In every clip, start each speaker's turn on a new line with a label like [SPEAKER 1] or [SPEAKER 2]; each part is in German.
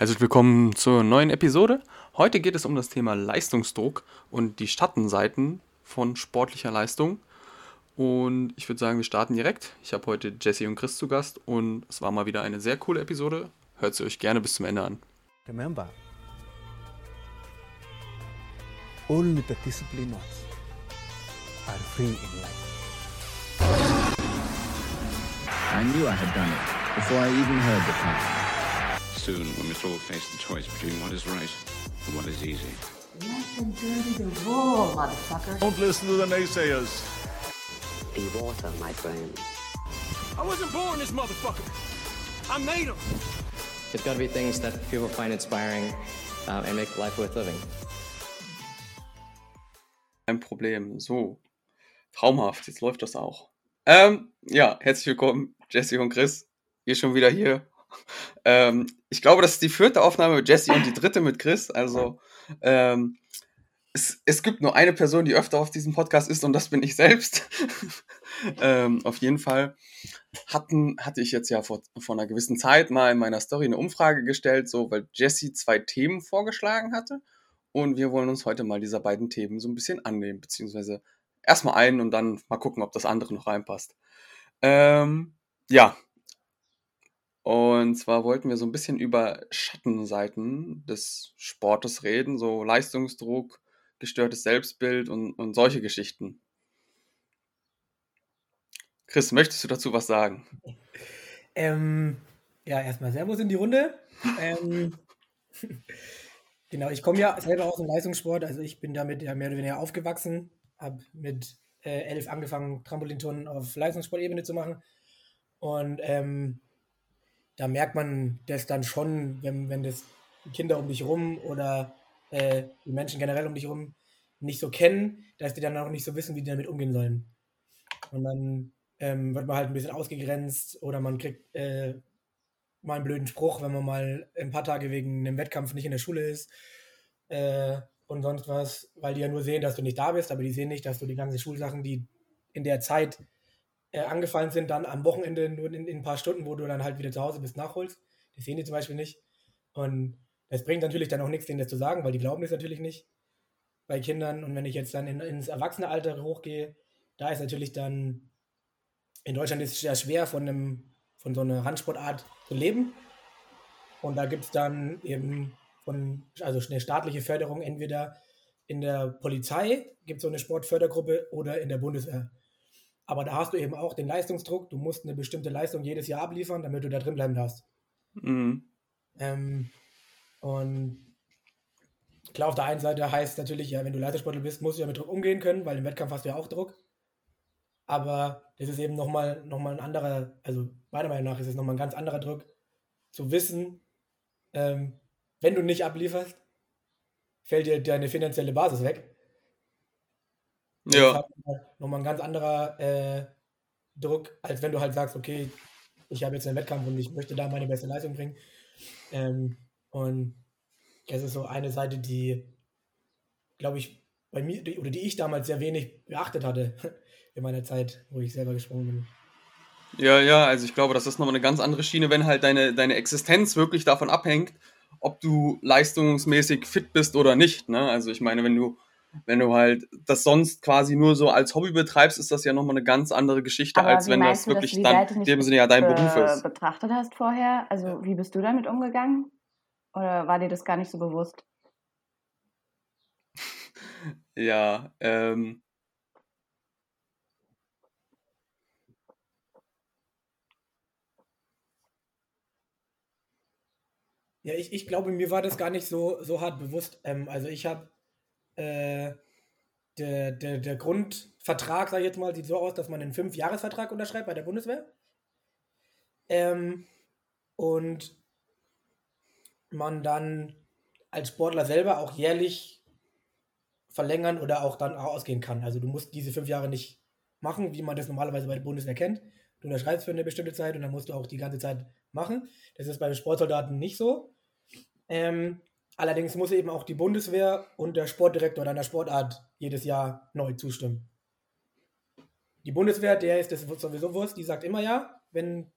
[SPEAKER 1] Herzlich willkommen zur neuen Episode. Heute geht es um das Thema Leistungsdruck und die Schattenseiten von sportlicher Leistung. Und ich würde sagen, wir starten direkt. Ich habe heute Jesse und Chris zu Gast und es war mal wieder eine sehr coole Episode. Hört sie euch gerne bis zum Ende an. Remember, only the disciplined are free in life. I knew I had done it before I even heard the plan soon when we all face the choice between what is right and what is easy. Let them dirty the raw, motherfucker. Don't listen to the naysayers. Be water, my friend. I wasn't born this motherfucker. I made him. There's got to be things that people find inspiring uh, and make life worth living. Kein Problem. So. Traumhaft. Jetzt läuft das auch. Ähm, ja, herzlich willkommen, Jesse und Chris. Ihr schon wieder hier ähm, ich glaube, das ist die vierte Aufnahme mit Jesse und die dritte mit Chris. Also ähm, es, es, gibt nur eine Person, die öfter auf diesem Podcast ist und das bin ich selbst. ähm, auf jeden Fall hatten, hatte ich jetzt ja vor, vor einer gewissen Zeit mal in meiner Story eine Umfrage gestellt, so weil Jesse zwei Themen vorgeschlagen hatte. Und wir wollen uns heute mal dieser beiden Themen so ein bisschen annehmen, beziehungsweise erstmal einen und dann mal gucken, ob das andere noch reinpasst. Ähm, ja, und zwar wollten wir so ein bisschen über Schattenseiten des Sportes reden, so Leistungsdruck, gestörtes Selbstbild und, und solche Geschichten. Chris, möchtest du dazu was sagen?
[SPEAKER 2] Ähm, ja, erstmal Servus in die Runde. ähm, genau, ich komme ja selber aus dem Leistungssport, also ich bin damit ja mehr oder weniger aufgewachsen, habe mit äh, elf angefangen, Trampolinturnen auf Leistungssportebene zu machen und ähm, da merkt man das dann schon, wenn, wenn das die Kinder um dich rum oder äh, die Menschen generell um dich rum nicht so kennen, dass die dann auch nicht so wissen, wie die damit umgehen sollen. Und dann ähm, wird man halt ein bisschen ausgegrenzt oder man kriegt äh, mal einen blöden Spruch, wenn man mal ein paar Tage wegen einem Wettkampf nicht in der Schule ist äh, und sonst was, weil die ja nur sehen, dass du nicht da bist, aber die sehen nicht, dass du die ganzen Schulsachen, die in der Zeit äh, angefallen sind, dann am Wochenende nur in, in, ein paar Stunden, wo du dann halt wieder zu Hause bist, nachholst. Das sehen die zum Beispiel nicht. Und das bringt natürlich dann auch nichts, denen das zu sagen, weil die glauben das natürlich nicht bei Kindern. Und wenn ich jetzt dann in, ins Erwachsenealter hochgehe, da ist natürlich dann, in Deutschland ist es sehr schwer, von, einem, von so einer Randsportart zu leben. Und da gibt es dann eben von, also eine staatliche Förderung entweder in der Polizei, gibt es so eine Sportfördergruppe, oder in der Bundeswehr. Aber da hast du eben auch den Leistungsdruck. Du musst eine bestimmte Leistung jedes Jahr abliefern, damit du da drin bleiben darfst. Mhm. Ähm, und klar, auf der einen Seite heißt natürlich, ja, wenn du Leistungssportler bist, musst du ja mit Druck umgehen können, weil im Wettkampf hast du ja auch Druck. Aber das ist eben nochmal noch mal ein anderer, also meiner Meinung nach ist es nochmal ein ganz anderer Druck, zu wissen, ähm, wenn du nicht ablieferst, fällt dir deine finanzielle Basis weg. Ja. Nochmal ein ganz anderer äh, Druck, als wenn du halt sagst, okay, ich habe jetzt einen Wettkampf und ich möchte da meine beste Leistung bringen. Ähm, und das ist so eine Seite, die, glaube ich, bei mir, oder die ich damals sehr wenig beachtet hatte in meiner Zeit, wo ich selber gesprungen bin.
[SPEAKER 1] Ja, ja, also ich glaube, das ist nochmal eine ganz andere Schiene, wenn halt deine, deine Existenz wirklich davon abhängt, ob du leistungsmäßig fit bist oder nicht. Ne? Also ich meine, wenn du wenn du halt das sonst quasi nur so als Hobby betreibst, ist das ja nochmal eine ganz andere Geschichte, Aber als wenn das wirklich das, dann in dem Sinne ja dein Beruf ist.
[SPEAKER 3] betrachtet hast vorher? Also wie bist du damit umgegangen? Oder war dir das gar nicht so bewusst?
[SPEAKER 1] ja, ähm.
[SPEAKER 2] Ja, ich, ich glaube, mir war das gar nicht so, so hart bewusst. Ähm, also ich habe äh, der, der, der Grundvertrag, sage ich jetzt mal, sieht so aus, dass man einen Fünf-Jahres-Vertrag unterschreibt bei der Bundeswehr. Ähm, und man dann als Sportler selber auch jährlich verlängern oder auch dann ausgehen kann. Also du musst diese fünf Jahre nicht machen, wie man das normalerweise bei der Bundeswehr kennt. Du unterschreibst für eine bestimmte Zeit und dann musst du auch die ganze Zeit machen. Das ist bei den Sportsoldaten nicht so. Ähm, Allerdings muss eben auch die Bundeswehr und der Sportdirektor deiner Sportart jedes Jahr neu zustimmen. Die Bundeswehr, der ist das sowieso Wurst, die sagt immer ja, wenn,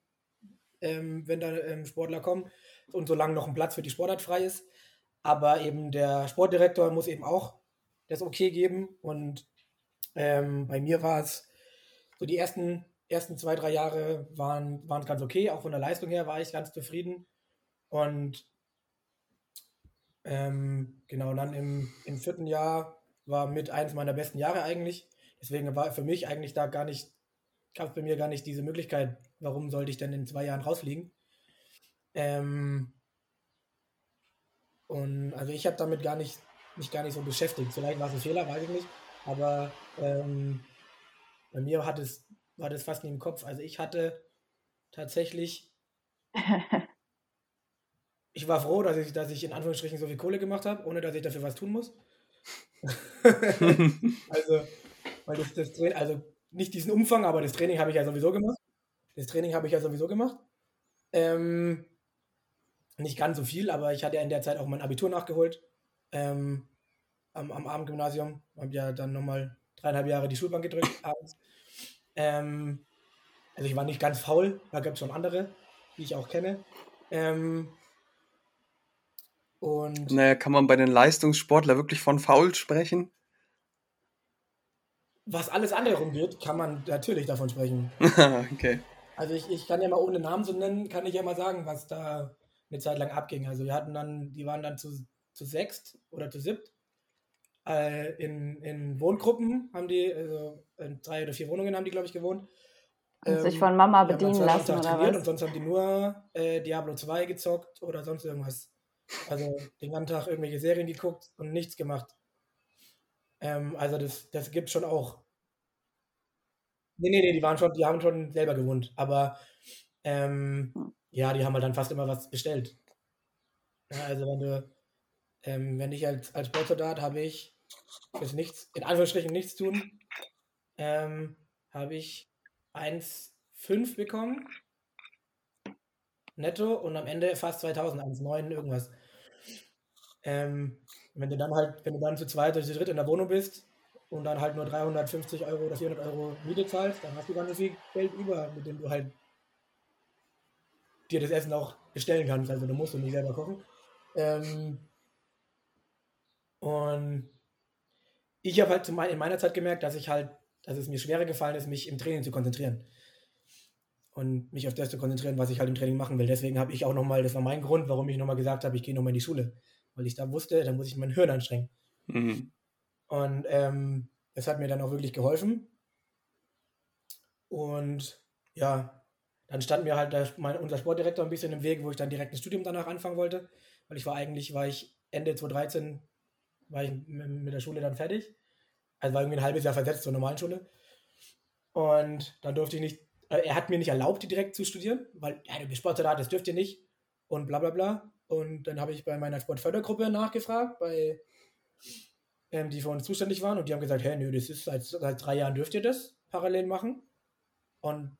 [SPEAKER 2] ähm, wenn da ähm, Sportler kommen. und solange noch ein Platz für die Sportart frei ist. Aber eben der Sportdirektor muss eben auch das okay geben. Und ähm, bei mir war es so die ersten, ersten zwei, drei Jahre waren, waren ganz okay. Auch von der Leistung her war ich ganz zufrieden. Und ähm, genau, dann im, im vierten Jahr war mit eins meiner besten Jahre eigentlich. Deswegen war für mich eigentlich da gar nicht, gab es bei mir gar nicht diese Möglichkeit, warum sollte ich denn in zwei Jahren rausfliegen. Ähm, und also ich habe damit gar nicht, mich gar nicht so beschäftigt. Vielleicht war es ein Fehler, weiß ich nicht. Aber ähm, bei mir hat es, war das fast nie im Kopf. Also ich hatte tatsächlich ich war froh, dass ich, dass ich in Anführungsstrichen so viel Kohle gemacht habe, ohne dass ich dafür was tun muss. also, weil das, das Training, also nicht diesen Umfang, aber das Training habe ich ja sowieso gemacht. Das Training habe ich ja sowieso gemacht. Ähm, nicht ganz so viel, aber ich hatte ja in der Zeit auch mein Abitur nachgeholt. Ähm, am, am Abendgymnasium. Habe ja dann nochmal dreieinhalb Jahre die Schulbank gedrückt abends. Ähm, also ich war nicht ganz faul, da gab es schon andere, die ich auch kenne. Ähm, und
[SPEAKER 1] naja, kann man bei den Leistungssportlern wirklich von faul sprechen?
[SPEAKER 2] Was alles andere rumgeht, kann man natürlich davon sprechen.
[SPEAKER 1] okay.
[SPEAKER 2] Also ich, ich kann ja mal ohne Namen so nennen, kann ich ja mal sagen, was da eine Zeit lang abging. Also wir hatten dann, die waren dann zu, zu sechst oder zu siebt. Äh, in, in Wohngruppen haben die, also in drei oder vier Wohnungen haben die, glaube ich, gewohnt.
[SPEAKER 3] Und ähm, sich von Mama bedienen lassen oder was?
[SPEAKER 2] Und sonst haben die nur äh, Diablo 2 gezockt oder sonst irgendwas. Also den ganzen Tag irgendwelche Serien geguckt und nichts gemacht. Ähm, also das, das gibt schon auch. Nee, nee, nee, die waren schon, die haben schon selber gewohnt. Aber ähm, hm. ja, die haben halt dann fast immer was bestellt. Ja, also wenn du, ähm, wenn ich als, als Sportsoldat habe ich fürs Nichts, in Anführungsstrichen nichts tun, ähm, habe ich 1,5 bekommen netto und am Ende fast 2000, 1,9 irgendwas. Ähm, wenn du dann halt, wenn du dann zu zweit oder zu dritt in der Wohnung bist und dann halt nur 350 Euro oder 400 Euro Miete zahlst, dann hast du ganz so viel Geld über, mit dem du halt dir das Essen auch bestellen kannst. Also du musst du nicht selber kochen. Ähm, und ich habe halt in meiner Zeit gemerkt, dass ich halt, dass es mir schwerer gefallen ist, mich im Training zu konzentrieren und mich auf das zu konzentrieren, was ich halt im Training machen will. Deswegen habe ich auch nochmal, das war mein Grund, warum ich nochmal gesagt habe, ich gehe nochmal in die Schule. Weil ich da wusste, da muss ich mein Hirn anstrengen. Mhm. Und ähm, es hat mir dann auch wirklich geholfen. Und ja, dann stand mir halt der, mein, unser Sportdirektor ein bisschen im Weg, wo ich dann direkt ein Studium danach anfangen wollte. Weil ich war eigentlich, war ich Ende 2013, war ich mit der Schule dann fertig. Also war irgendwie ein halbes Jahr versetzt zur normalen Schule. Und dann durfte ich nicht äh, er hat mir nicht erlaubt, direkt zu studieren, weil, ja, du bist Sportsoldat, das dürft ihr nicht und bla bla bla. Und dann habe ich bei meiner Sportfördergruppe nachgefragt, bei ähm, die für uns zuständig waren und die haben gesagt, hey, nö, das ist seit, seit drei Jahren dürft ihr das parallel machen. Und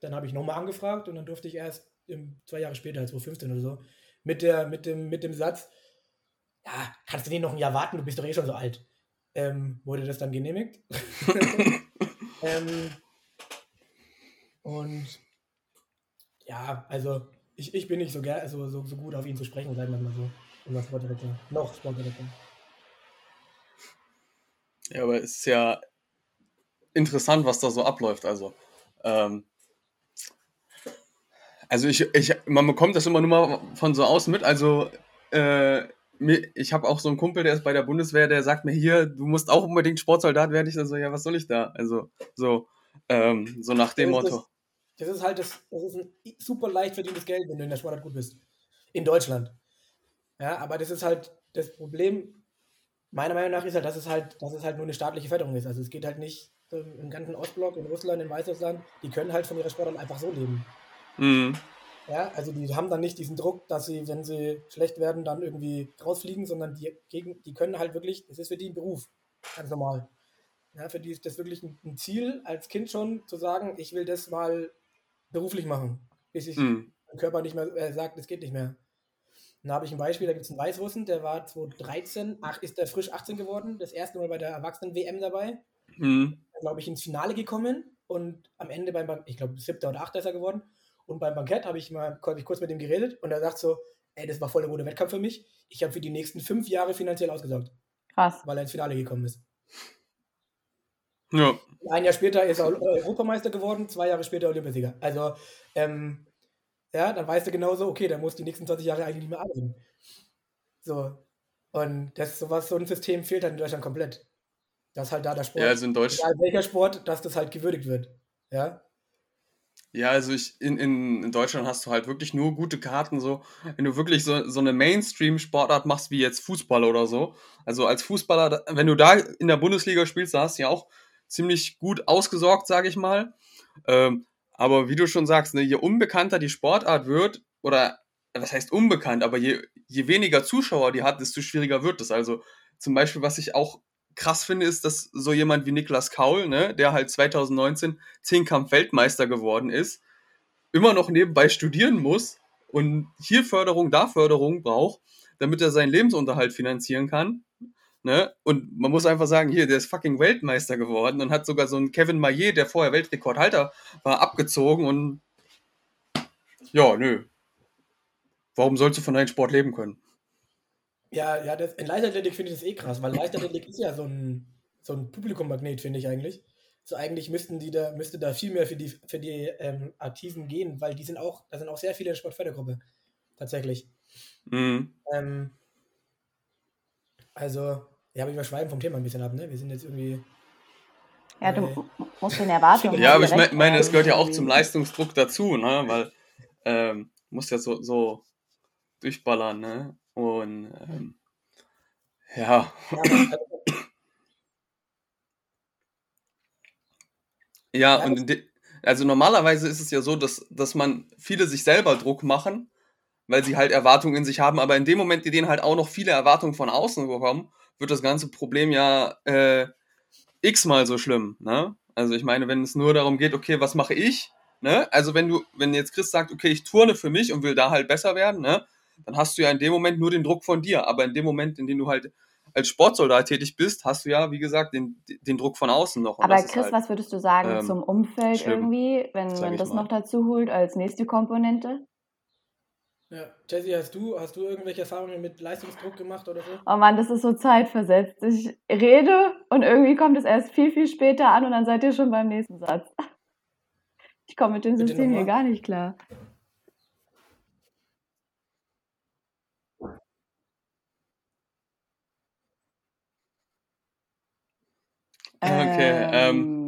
[SPEAKER 2] dann habe ich nochmal angefragt und dann durfte ich erst im, zwei Jahre später, 2015 oder so, mit, der, mit, dem, mit dem Satz, ja, kannst du nicht noch ein Jahr warten, du bist doch eh schon so alt. Ähm, wurde das dann genehmigt. ähm, und ja, also ich, ich bin nicht so, ger so, so, so gut auf ihn zu sprechen, sagen wir mal so. Unser Sportdirektor. Noch Sportdirektor.
[SPEAKER 1] Ja, aber es ist ja interessant, was da so abläuft. Also, ähm, also ich, ich, man bekommt das immer nur mal von so außen mit. Also, äh, ich habe auch so einen Kumpel, der ist bei der Bundeswehr, der sagt mir hier, du musst auch unbedingt Sportsoldat werden. Ich dann so, ja, was soll ich da? Also, so, ähm, so nach dem
[SPEAKER 2] das
[SPEAKER 1] Motto.
[SPEAKER 2] Das ist halt das, das ist ein super leicht verdientes Geld, wenn du in der Sportart gut bist. In Deutschland. Ja, aber das ist halt das Problem, meiner Meinung nach ist halt, dass es halt, dass es halt nur eine staatliche Förderung ist. Also es geht halt nicht im ganzen Ostblock, in Russland, in Weißrussland, die können halt von ihrer Sportart einfach so leben. Mhm. Ja, also die haben dann nicht diesen Druck, dass sie, wenn sie schlecht werden, dann irgendwie rausfliegen, sondern die, gegen, die können halt wirklich, das ist für die ein Beruf, ganz normal. Ja, für die ist das wirklich ein Ziel, als Kind schon zu sagen, ich will das mal beruflich machen, bis ich mhm. mein Körper nicht mehr äh, sagt, es geht nicht mehr. Dann habe ich ein Beispiel, da gibt es einen Weißrussen, der war 2013, ach, ist der frisch 18 geworden, das erste Mal bei der Erwachsenen-WM dabei. Mhm. Glaube ich, ins Finale gekommen und am Ende beim, ich glaube, siebter oder achter ist er geworden. und beim Bankett habe ich mal hab ich kurz mit ihm geredet und er sagt so, ey, das war voll der gute Wettkampf für mich. Ich habe für die nächsten fünf Jahre finanziell ausgesorgt.
[SPEAKER 3] Krass.
[SPEAKER 2] Weil er ins Finale gekommen ist.
[SPEAKER 1] Ja.
[SPEAKER 2] Ein Jahr später ist er Europameister geworden, zwei Jahre später Olympiasieger. Also, ähm, ja, dann weißt du genauso, okay, dann muss die nächsten 20 Jahre eigentlich nicht mehr arbeiten. So. Und das sowas, so ein System fehlt halt in Deutschland komplett. Dass halt da der Sport,
[SPEAKER 1] ja, also in Deutsch,
[SPEAKER 2] egal welcher Sport, dass das halt gewürdigt wird. Ja.
[SPEAKER 1] ja, also ich, in, in, in Deutschland hast du halt wirklich nur gute Karten, so, wenn du wirklich so, so eine Mainstream-Sportart machst, wie jetzt Fußball oder so. Also als Fußballer, wenn du da in der Bundesliga spielst, da hast du ja auch ziemlich gut ausgesorgt, sage ich mal. Ähm, aber wie du schon sagst, ne, je unbekannter die Sportart wird, oder was heißt unbekannt, aber je, je weniger Zuschauer die hat, desto schwieriger wird es. Also zum Beispiel, was ich auch krass finde, ist, dass so jemand wie Niklas Kaul, ne, der halt 2019 Zehnkampf-Weltmeister geworden ist, immer noch nebenbei studieren muss und hier Förderung, da Förderung braucht, damit er seinen Lebensunterhalt finanzieren kann. Ne? Und man muss einfach sagen, hier, der ist fucking Weltmeister geworden und hat sogar so einen Kevin Maillet, der vorher Weltrekordhalter war, abgezogen und ja, nö. Warum sollst du von deinem Sport leben können?
[SPEAKER 2] Ja, ja, das, in Leichtathletik finde ich das eh krass, weil Leichtathletik ist ja so ein, so ein Publikummagnet, finde ich eigentlich. So eigentlich müssten die da, müsste da viel mehr für die, für die ähm, Aktiven gehen, weil die sind auch, da sind auch sehr viele in der Sportfördergruppe. Tatsächlich.
[SPEAKER 1] Mhm.
[SPEAKER 2] Ähm, also, ja, aber wir schweifen vom Thema ein bisschen ab, ne? Wir sind jetzt irgendwie.
[SPEAKER 3] Ja, du
[SPEAKER 2] äh,
[SPEAKER 3] m- musst den Erwartungen.
[SPEAKER 1] Ja, aber ich me- meine, es gehört ja auch zum Leistungsdruck dazu, ne? Weil ähm, muss ja so, so durchballern, ne? Und ähm, ja,
[SPEAKER 2] ja,
[SPEAKER 1] und de- also normalerweise ist es ja so, dass, dass man viele sich selber Druck machen, weil sie halt Erwartungen in sich haben, aber in dem Moment, die denen halt auch noch viele Erwartungen von außen bekommen, wird das ganze Problem ja äh, x-mal so schlimm, ne? Also ich meine, wenn es nur darum geht, okay, was mache ich, ne? Also wenn du, wenn jetzt Chris sagt, okay, ich turne für mich und will da halt besser werden, ne? Dann hast du ja in dem Moment nur den Druck von dir, aber in dem Moment, in dem du halt als Sportsoldat tätig bist, hast du ja, wie gesagt, den, den Druck von außen noch. Und
[SPEAKER 3] Aber Chris,
[SPEAKER 1] halt,
[SPEAKER 3] was würdest du sagen
[SPEAKER 1] ähm,
[SPEAKER 3] zum Umfeld
[SPEAKER 1] schlimm,
[SPEAKER 3] irgendwie, wenn man das
[SPEAKER 1] mal.
[SPEAKER 3] noch dazu holt als nächste Komponente?
[SPEAKER 2] Ja. Jesse, hast du, hast du irgendwelche Erfahrungen mit Leistungsdruck gemacht oder so?
[SPEAKER 3] Oh Mann, das ist so zeitversetzt. Ich rede und irgendwie kommt es erst viel, viel später an und dann seid ihr schon beim nächsten Satz. Ich komme mit dem
[SPEAKER 2] Bitte
[SPEAKER 3] System hier gar nicht klar.
[SPEAKER 1] Okay, ähm,
[SPEAKER 3] Ähm,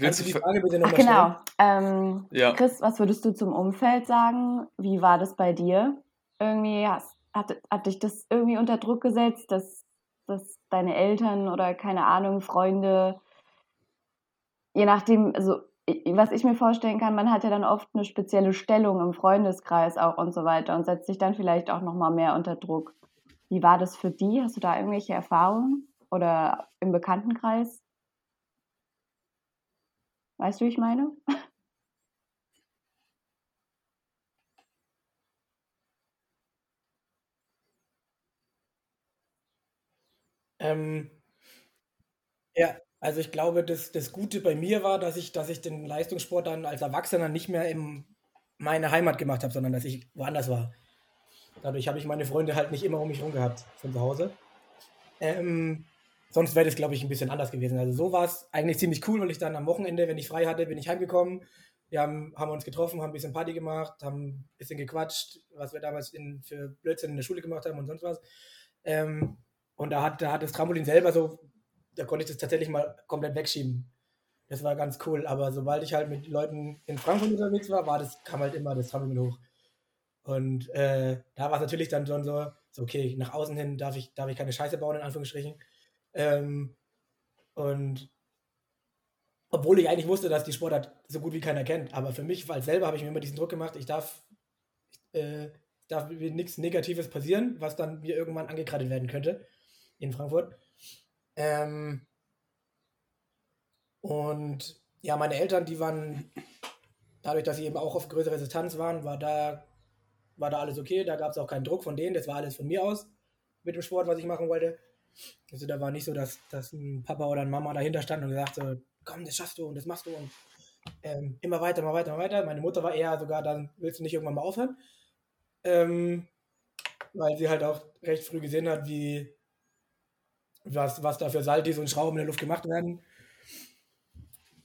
[SPEAKER 1] willst
[SPEAKER 2] Kannst du
[SPEAKER 1] du,
[SPEAKER 2] die Frage bitte nochmal stellen?
[SPEAKER 3] genau. Ähm,
[SPEAKER 1] ja,
[SPEAKER 3] Chris, was würdest du zum Umfeld sagen? Wie war das bei dir? Irgendwie hast, hat, hat dich das irgendwie unter Druck gesetzt, dass, dass deine Eltern oder keine Ahnung, Freunde, je nachdem, also was ich mir vorstellen kann, man hat ja dann oft eine spezielle Stellung im Freundeskreis auch und so weiter und setzt sich dann vielleicht auch nochmal mehr unter Druck. Wie war das für die? Hast du da irgendwelche Erfahrungen? Oder im Bekanntenkreis? Weißt du, wie ich meine?
[SPEAKER 2] Ähm, ja, also ich glaube, das, das Gute bei mir war, dass ich, dass ich den Leistungssport dann als Erwachsener nicht mehr in meine Heimat gemacht habe, sondern dass ich woanders war. Dadurch habe ich meine Freunde halt nicht immer um mich herum gehabt von zu Hause. Ähm, sonst wäre das, glaube ich, ein bisschen anders gewesen. Also so war es eigentlich ziemlich cool, weil ich dann am Wochenende, wenn ich frei hatte, bin ich heimgekommen. Wir haben, haben uns getroffen, haben ein bisschen Party gemacht, haben ein bisschen gequatscht, was wir damals in, für Blödsinn in der Schule gemacht haben und sonst was. Ähm, und da hat, da hat das Trampolin selber so, da konnte ich das tatsächlich mal komplett wegschieben. Das war ganz cool. Aber sobald ich halt mit Leuten in Frankfurt unterwegs war, war das, kam halt immer das Trampolin hoch. Und äh, da war es natürlich dann schon so, so, okay, nach außen hin darf ich, darf ich keine Scheiße bauen, in Anführungsstrichen. Ähm, und obwohl ich eigentlich wusste, dass die Sportart so gut wie keiner kennt. Aber für mich als selber habe ich mir immer diesen Druck gemacht, ich darf, äh, darf mir nichts Negatives passieren, was dann mir irgendwann angekreidet werden könnte in Frankfurt. Ähm, und ja, meine Eltern, die waren, dadurch, dass sie eben auch auf größere Distanz waren, war da, war da alles okay. Da gab es auch keinen Druck von denen. Das war alles von mir aus mit dem Sport, was ich machen wollte. Also da war nicht so, dass, dass ein Papa oder eine Mama dahinter stand und gesagt so, komm, das schaffst du und das machst du und ähm, immer weiter, immer weiter, immer weiter. Meine Mutter war eher sogar dann, willst du nicht irgendwann mal aufhören? Ähm, weil sie halt auch recht früh gesehen hat, wie was, was da für Saltis und Schrauben in der Luft gemacht werden.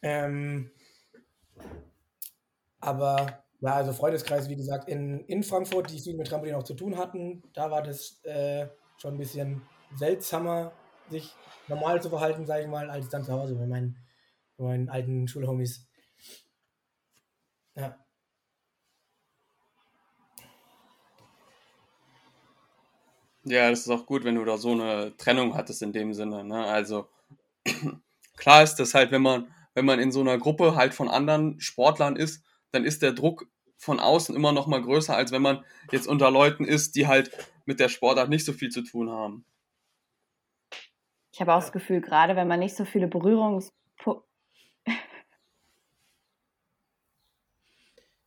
[SPEAKER 2] Ähm, aber ja, also Freundeskreis, wie gesagt, in, in Frankfurt, die viel mit Trampolin auch zu tun hatten, da war das äh, schon ein bisschen seltsamer, sich normal zu verhalten, sage ich mal, als dann zu Hause bei meinen, bei meinen alten Schulhomies. Ja.
[SPEAKER 1] Ja, das ist auch gut, wenn du da so eine Trennung hattest in dem Sinne. Ne? Also klar ist das halt, wenn man, wenn man in so einer Gruppe halt von anderen Sportlern ist, dann ist der Druck von außen immer noch mal größer, als wenn man jetzt unter Leuten ist, die halt mit der Sportart nicht so viel zu tun haben.
[SPEAKER 3] Ich habe auch das Gefühl, gerade wenn man nicht so viele Berührungspunkte.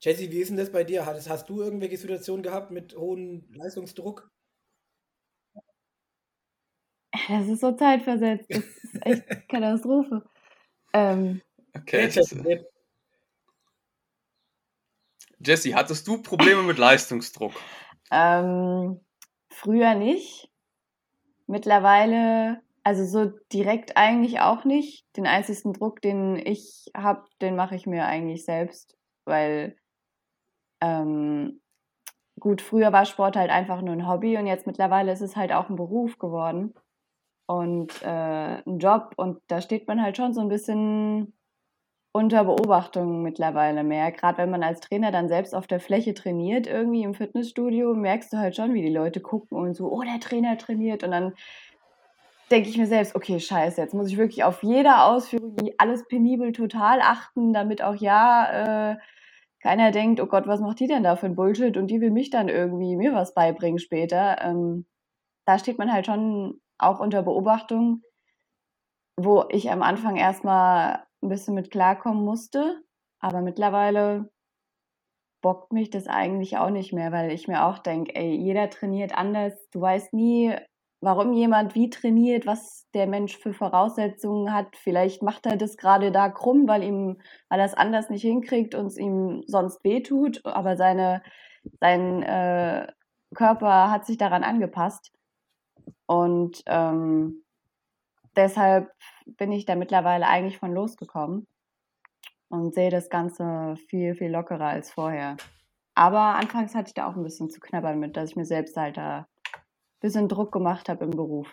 [SPEAKER 2] Jesse, wie ist denn das bei dir? Hast, hast du irgendwelche Situationen gehabt mit hohem Leistungsdruck?
[SPEAKER 3] Das ist so zeitversetzt. Das ist echt Katastrophe. Ähm,
[SPEAKER 1] okay. Jesse, Jesse, hattest du Probleme mit Leistungsdruck?
[SPEAKER 3] Ähm, früher nicht. Mittlerweile, also so direkt eigentlich auch nicht. Den einzigen Druck, den ich habe, den mache ich mir eigentlich selbst, weil ähm, gut, früher war Sport halt einfach nur ein Hobby und jetzt mittlerweile ist es halt auch ein Beruf geworden und äh, ein Job und da steht man halt schon so ein bisschen unter Beobachtung mittlerweile mehr. Gerade wenn man als Trainer dann selbst auf der Fläche trainiert, irgendwie im Fitnessstudio, merkst du halt schon, wie die Leute gucken und so, oh, der Trainer trainiert und dann denke ich mir selbst, okay, scheiße, jetzt muss ich wirklich auf jede Ausführung, alles penibel total achten, damit auch ja äh, keiner denkt, oh Gott, was macht die denn da für ein Bullshit und die will mich dann irgendwie mir was beibringen später. Ähm, da steht man halt schon auch unter Beobachtung, wo ich am Anfang erstmal ein bisschen mit klarkommen musste, aber mittlerweile bockt mich das eigentlich auch nicht mehr, weil ich mir auch denke, ey, jeder trainiert anders. Du weißt nie, warum jemand wie trainiert, was der Mensch für Voraussetzungen hat. Vielleicht macht er das gerade da krumm, weil ihm, weil er es anders nicht hinkriegt und es ihm sonst wehtut, aber seine, sein äh, Körper hat sich daran angepasst. Und ähm, deshalb bin ich da mittlerweile eigentlich von losgekommen und sehe das Ganze viel, viel lockerer als vorher. Aber anfangs hatte ich da auch ein bisschen zu knabbern mit, dass ich mir selbst halt da bisschen Druck gemacht habe im Beruf.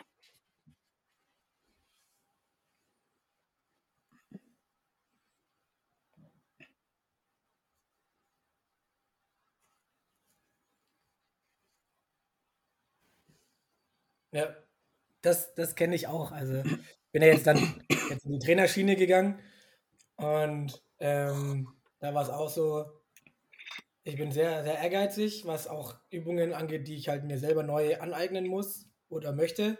[SPEAKER 2] Ja, das, das kenne ich auch. Also bin ja jetzt dann jetzt in die Trainerschiene gegangen und ähm, da war es auch so, ich bin sehr, sehr ehrgeizig, was auch Übungen angeht, die ich halt mir selber neu aneignen muss oder möchte,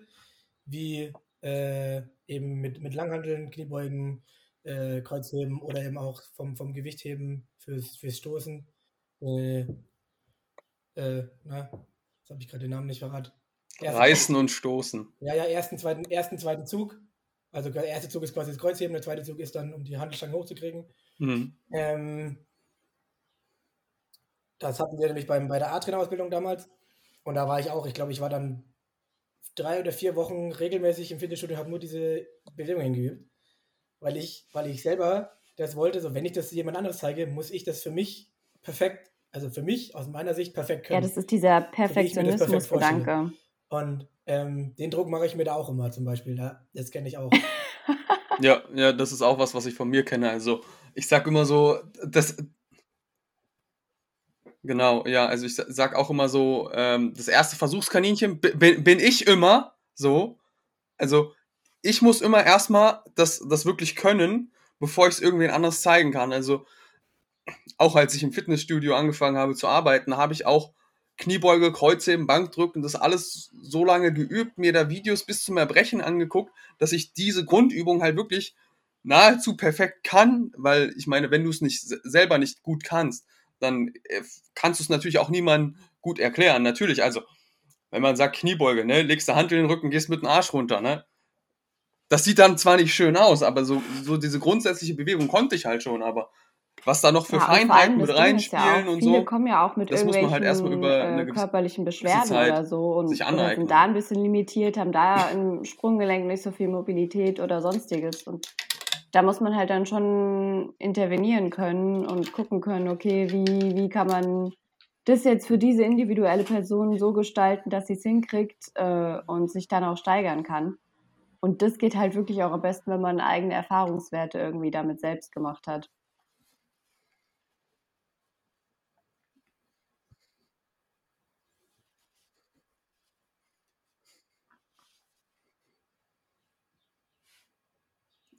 [SPEAKER 2] wie äh, eben mit, mit Langhanteln, Kniebeugen, äh, Kreuzheben oder eben auch vom, vom Gewichtheben fürs, fürs Stoßen. Äh, äh na, jetzt habe ich gerade den Namen nicht verraten.
[SPEAKER 1] Reißen und stoßen.
[SPEAKER 2] Ja, ja, ersten, zweiten, ersten, zweiten Zug. Also der erste Zug ist quasi das Kreuzheben, der zweite Zug ist dann, um die Handelstange hochzukriegen. Mhm. Ähm, das hatten wir nämlich beim, bei der A-Trainerausbildung damals. Und da war ich auch, ich glaube, ich war dann drei oder vier Wochen regelmäßig im Fitnessstudio und habe nur diese Bewegungen geübt. Weil ich, weil ich selber das wollte, so wenn ich das jemand anderes zeige, muss ich das für mich perfekt, also für mich aus meiner Sicht perfekt
[SPEAKER 3] können. Ja, das ist dieser Perfektionismus-Gedanke.
[SPEAKER 2] Und ähm, den Druck mache ich mir da auch immer zum Beispiel. Da, das kenne ich auch.
[SPEAKER 1] ja, ja, das ist auch was, was ich von mir kenne. Also ich sage immer so, das. Genau, ja, also ich sag auch immer so, ähm, das erste Versuchskaninchen bin, bin ich immer so. Also ich muss immer erstmal das, das wirklich können, bevor ich es irgendwen anderes zeigen kann. Also auch als ich im Fitnessstudio angefangen habe zu arbeiten, habe ich auch Kniebeuge, Kreuzheben, Bankdrücken, das alles so lange geübt, mir da Videos bis zum Erbrechen angeguckt, dass ich diese Grundübung halt wirklich nahezu perfekt kann, weil ich meine, wenn du es nicht selber nicht gut kannst, dann äh, kannst du es natürlich auch niemandem gut erklären. Natürlich, also wenn man sagt Kniebeuge, ne, legst du Hand in den Rücken, gehst mit dem Arsch runter, ne? Das sieht dann zwar nicht schön aus, aber so, so diese grundsätzliche Bewegung konnte ich halt schon, aber was da noch für
[SPEAKER 3] Ja,
[SPEAKER 1] Feinheiten mit
[SPEAKER 3] ja
[SPEAKER 1] reinspielen
[SPEAKER 3] auch,
[SPEAKER 1] und so,
[SPEAKER 3] kommen ja auch mit
[SPEAKER 1] das muss man halt erstmal
[SPEAKER 3] irgendwelchen
[SPEAKER 1] über eine
[SPEAKER 3] körperlichen Beschwerden
[SPEAKER 1] Zeit
[SPEAKER 3] oder so und
[SPEAKER 1] sich
[SPEAKER 3] oder sind
[SPEAKER 1] aneignen.
[SPEAKER 3] da ein bisschen limitiert, haben da im Sprunggelenk nicht so viel Mobilität oder sonstiges. Und da muss man halt dann schon intervenieren können und gucken können, okay, wie, wie kann man das jetzt für diese individuelle Person so gestalten, dass sie es hinkriegt äh, und sich dann auch steigern kann. Und das geht halt wirklich auch am besten, wenn man eigene Erfahrungswerte irgendwie damit selbst gemacht hat.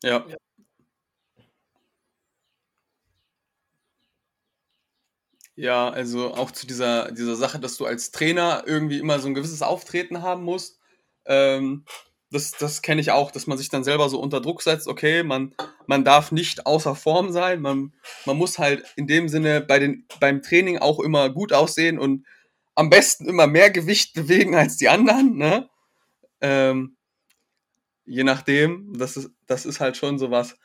[SPEAKER 1] Ja.
[SPEAKER 2] Ja.
[SPEAKER 1] Ja, also auch zu dieser, dieser Sache, dass du als Trainer irgendwie immer so ein gewisses Auftreten haben musst. Ähm, das das kenne ich auch, dass man sich dann selber so unter Druck setzt, okay, man, man darf nicht außer Form sein, man, man muss halt in dem Sinne bei den, beim Training auch immer gut aussehen und am besten immer mehr Gewicht bewegen als die anderen, ne? Ähm, je nachdem, das ist, das ist halt schon sowas,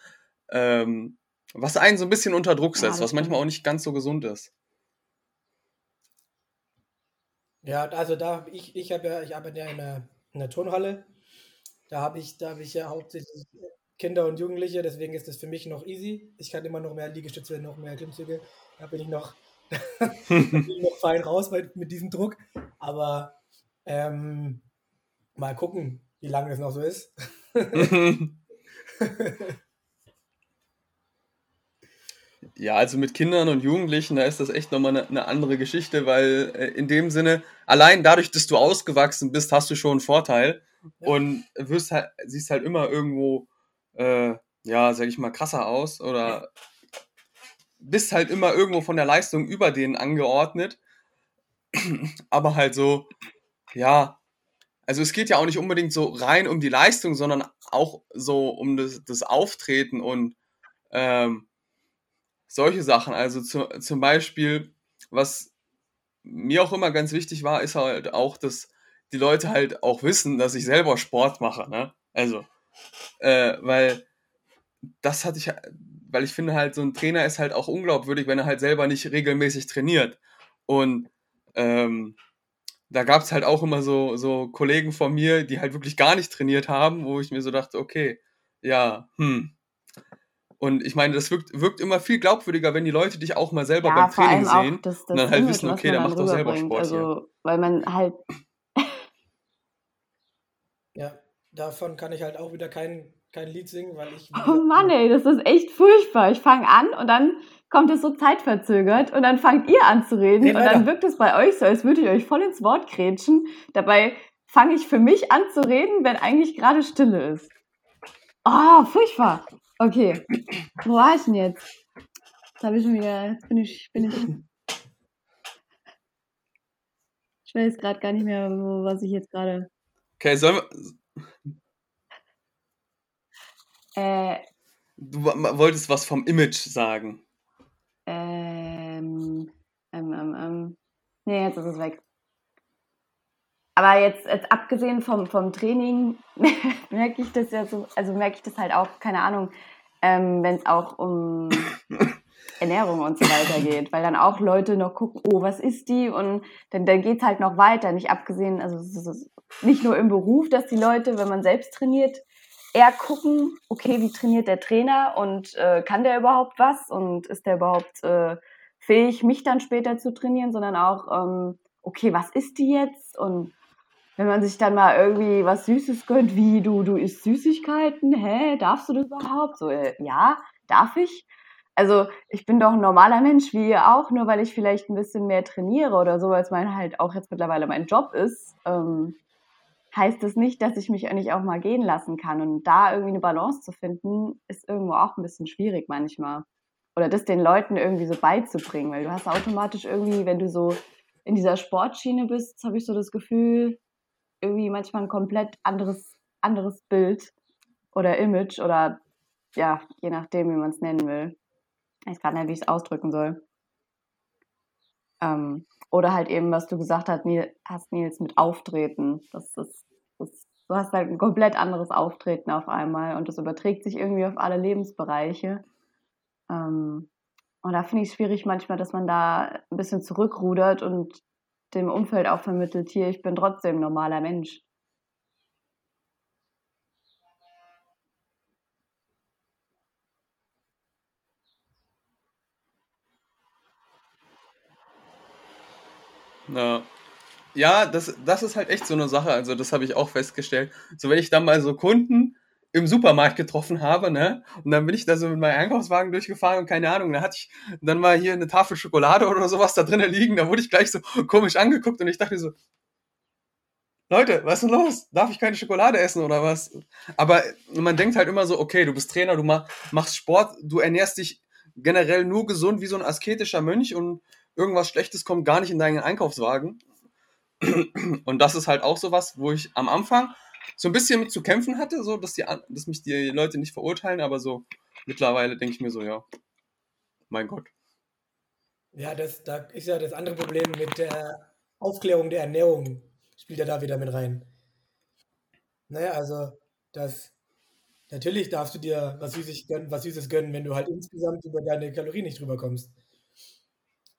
[SPEAKER 1] ähm, was einen so ein bisschen unter Druck setzt, was manchmal auch nicht ganz so gesund ist.
[SPEAKER 2] Ja, also da, ich, ich habe ja, ich arbeite ja in einer, in einer Turnhalle. Da habe ich, da habe ich ja hauptsächlich Kinder und Jugendliche, deswegen ist das für mich noch easy. Ich kann immer noch mehr Liegestütze, noch mehr Klimmzüge. Da bin ich noch, bin ich noch fein raus bei, mit diesem Druck. Aber ähm, mal gucken, wie lange das noch so ist.
[SPEAKER 1] Ja, also mit Kindern und Jugendlichen, da ist das echt nochmal eine, eine andere Geschichte, weil äh, in dem Sinne, allein dadurch, dass du ausgewachsen bist, hast du schon einen Vorteil
[SPEAKER 2] Ja.
[SPEAKER 1] und wirst halt, siehst halt immer irgendwo, äh, ja, sag ich mal, krasser aus oder bist halt immer irgendwo von der Leistung über denen angeordnet, aber halt so, ja, also es geht ja auch nicht unbedingt so rein um die Leistung, sondern auch so um das, das Auftreten und ähm, solche Sachen. Also zu, zum Beispiel, was mir auch immer ganz wichtig war, ist halt auch, dass die Leute halt auch wissen, dass ich selber Sport mache. Ne? Also, äh, weil das hatte ich, weil ich finde halt, so ein Trainer ist halt auch unglaubwürdig, wenn er halt selber nicht regelmäßig trainiert. Und ähm, da gab es halt auch immer so, so Kollegen von mir, die halt wirklich gar nicht trainiert haben, wo ich mir so dachte, okay, ja, hm. Und ich meine, das wirkt, wirkt immer viel glaubwürdiger, wenn die Leute dich auch mal selber
[SPEAKER 3] Ja,
[SPEAKER 1] beim
[SPEAKER 3] vor
[SPEAKER 1] Training sehen
[SPEAKER 3] das,
[SPEAKER 1] und
[SPEAKER 3] das
[SPEAKER 1] dann halt
[SPEAKER 3] Image,
[SPEAKER 1] wissen, okay, der
[SPEAKER 3] dann
[SPEAKER 1] macht doch selber
[SPEAKER 3] rüberbringt.
[SPEAKER 1] Sport hier.
[SPEAKER 3] Also, weil man halt,
[SPEAKER 2] Ja, davon kann ich halt auch wieder kein, kein Lied singen, weil ich,
[SPEAKER 3] oh Mann, ey, das ist echt furchtbar. Ich fange an und dann kommt es so zeitverzögert und dann fangt ihr an zu reden
[SPEAKER 2] Red
[SPEAKER 3] und dann wirkt es bei euch so, als würde ich euch voll ins Wort grätschen. Dabei fange ich für mich an zu reden, wenn eigentlich gerade Stille ist. Oh, furchtbar. Okay, wo war ich denn jetzt? Jetzt habe ich schon wieder, jetzt bin ich, bin ich, ich weiß gerade gar nicht mehr, wo, was ich jetzt gerade,
[SPEAKER 1] Okay, sollen wir,
[SPEAKER 3] äh,
[SPEAKER 1] du wolltest was vom Image sagen.
[SPEAKER 3] Ähm, ähm, ähm, ähm. Nee, jetzt ist es weg. Aber jetzt, jetzt abgesehen vom, vom Training merke ich das ja so, also merke ich das halt auch, keine Ahnung, ähm, wenn es auch um Ernährung und so weiter geht, weil dann auch Leute noch gucken, oh, was ist die? Und dann, dann geht es halt noch weiter, nicht abgesehen, also es ist nicht nur im Beruf, dass die Leute, wenn man selbst trainiert, eher gucken, okay, wie trainiert der Trainer und äh, kann der überhaupt was und ist der überhaupt äh, fähig, mich dann später zu trainieren, sondern auch, ähm, okay, was ist die jetzt? Und wenn man sich dann mal irgendwie was Süßes gönnt, wie du, du isst Süßigkeiten, hä, darfst du das überhaupt? So, äh, ja, darf ich? Also ich bin doch ein normaler Mensch wie ihr auch, nur weil ich vielleicht ein bisschen mehr trainiere oder so, weil es mein halt auch jetzt mittlerweile mein Job ist, ähm, heißt das nicht, dass ich mich nicht auch mal gehen lassen kann. Und da irgendwie eine Balance zu finden, ist irgendwo auch ein bisschen schwierig manchmal. Oder das den Leuten irgendwie so beizubringen, weil du hast automatisch irgendwie, wenn du so in dieser Sportschiene bist, habe ich so das Gefühl, irgendwie manchmal ein komplett anderes, anderes Bild oder Image oder ja, je nachdem, wie man es nennen will. Ich weiß gerade nicht, wie ich es ausdrücken soll. Ähm, oder halt eben, was du gesagt hast, Nils, hast, Nils mit Auftreten. Das ist, das, du hast halt ein komplett anderes Auftreten auf einmal und das überträgt sich irgendwie auf alle Lebensbereiche. Ähm, Und da finde ich es schwierig manchmal, dass man da ein bisschen zurückrudert und dem Umfeld auch vermittelt, hier, ich bin trotzdem normaler Mensch.
[SPEAKER 1] Ja. Ja, das, das ist halt echt so eine Sache. Also, das habe ich auch festgestellt. So, wenn ich dann mal so Kunden im Supermarkt getroffen habe, ne? Und dann bin ich da so mit meinem Einkaufswagen durchgefahren und keine Ahnung, da hatte ich dann mal hier eine Tafel Schokolade oder sowas da drinnen liegen, da wurde ich gleich so komisch angeguckt und ich dachte so, Leute, was ist denn los? Darf ich keine Schokolade essen oder was? Aber man denkt halt immer so, okay, du bist Trainer, du machst Sport, du ernährst dich generell nur gesund wie so ein asketischer Mönch und irgendwas Schlechtes kommt gar nicht in deinen Einkaufswagen. Und das ist halt auch sowas, wo ich am Anfang so ein bisschen mit zu kämpfen hatte, so dass, die, dass mich die Leute nicht verurteilen, aber so mittlerweile denke ich mir so, ja, mein Gott.
[SPEAKER 2] Ja, das, da ist ja das andere Problem mit der Aufklärung der Ernährung, spielt ja da wieder mit rein. Naja, also, das, natürlich darfst du dir was Süßes gönnen, was Süßes gönnen, wenn du halt insgesamt über deine Kalorien nicht drüber kommst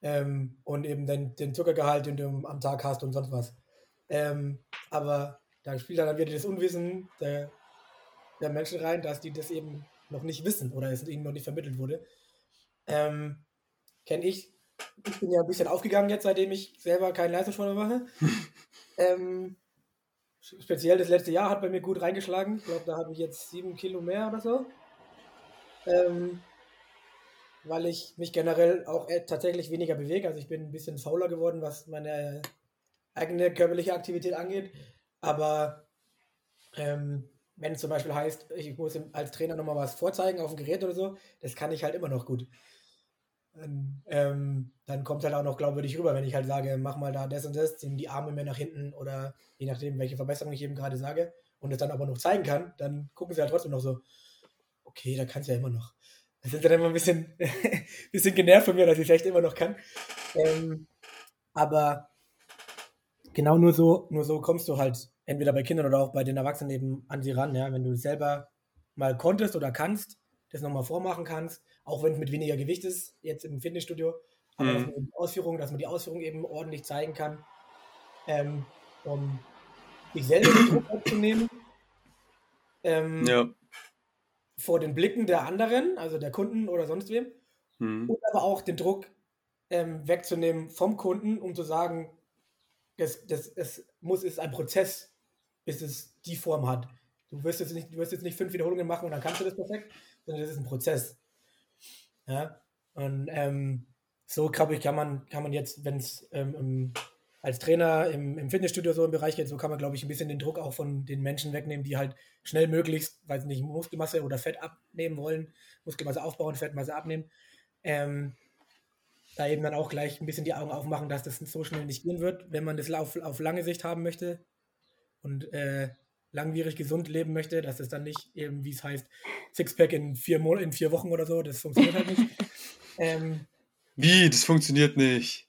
[SPEAKER 2] ähm, und eben den, den Zuckergehalt, den du am Tag hast und sonst was. Ähm, aber da spielt dann wieder das Unwissen der, der Menschen rein, dass die das eben noch nicht wissen oder es ihnen noch nicht vermittelt wurde. Ähm, Kenne ich. Ich bin ja ein bisschen aufgegangen jetzt, seitdem ich selber keinen Leistungssport mehr mache. ähm, speziell das letzte Jahr hat bei mir gut reingeschlagen. Ich glaube, da habe ich jetzt sieben Kilo mehr oder so. Ähm, weil ich mich generell auch äh, tatsächlich weniger bewege. Also ich bin ein bisschen fauler geworden, was meine eigene körperliche Aktivität angeht. Aber ähm, wenn es zum Beispiel heißt, ich muss als Trainer nochmal was vorzeigen auf dem Gerät oder so, das kann ich halt immer noch gut. Und, ähm, dann kommt halt auch noch glaubwürdig rüber, wenn ich halt sage, mach mal da das und das, ziehen die Arme mehr nach hinten oder je nachdem, welche Verbesserung ich eben gerade sage und es dann aber noch zeigen kann, dann gucken sie halt trotzdem noch so, okay, da kannst du ja immer noch. Da sind dann immer ein bisschen, bisschen genervt von mir, dass ich es echt immer noch kann. Ähm, aber genau nur so, nur so kommst du halt entweder bei Kindern oder auch bei den Erwachsenen eben an sie ran, ja, wenn du selber mal konntest oder kannst, das nochmal vormachen kannst, auch wenn es mit weniger Gewicht ist, jetzt im Fitnessstudio, aber mhm. dass, man die Ausführung, dass man die Ausführung eben ordentlich zeigen kann, ähm, um sich selber den Druck abzunehmen. Ähm, ja vor den Blicken der anderen, also der Kunden oder sonst wem, mhm. und aber auch den Druck ähm, wegzunehmen vom Kunden, um zu sagen, das, das, es muss, ist ein Prozess, bis es die Form hat. Du wirst jetzt nicht, du wirst jetzt nicht fünf Wiederholungen machen und dann kannst du das perfekt, sondern das ist ein Prozess. Ja, und ähm, so, glaube ich, kann man, kann man jetzt, wenn es ähm, als Trainer im, im, Fitnessstudio so im Bereich geht, so kann man, glaube ich, ein bisschen den Druck auch von den Menschen wegnehmen, die halt schnell möglichst, weiß nicht, Muskelmasse oder Fett abnehmen wollen, Muskelmasse aufbauen, Fettmasse abnehmen. Ähm, da eben dann auch gleich ein bisschen die Augen aufmachen, dass das so schnell nicht gehen wird, wenn man das auf, auf lange Sicht haben möchte und äh, langwierig gesund leben möchte, dass es dann nicht eben, wie es heißt, Sixpack in vier, Mon in vier Wochen oder so, das funktioniert halt nicht. Ähm,
[SPEAKER 1] wie? Das funktioniert nicht.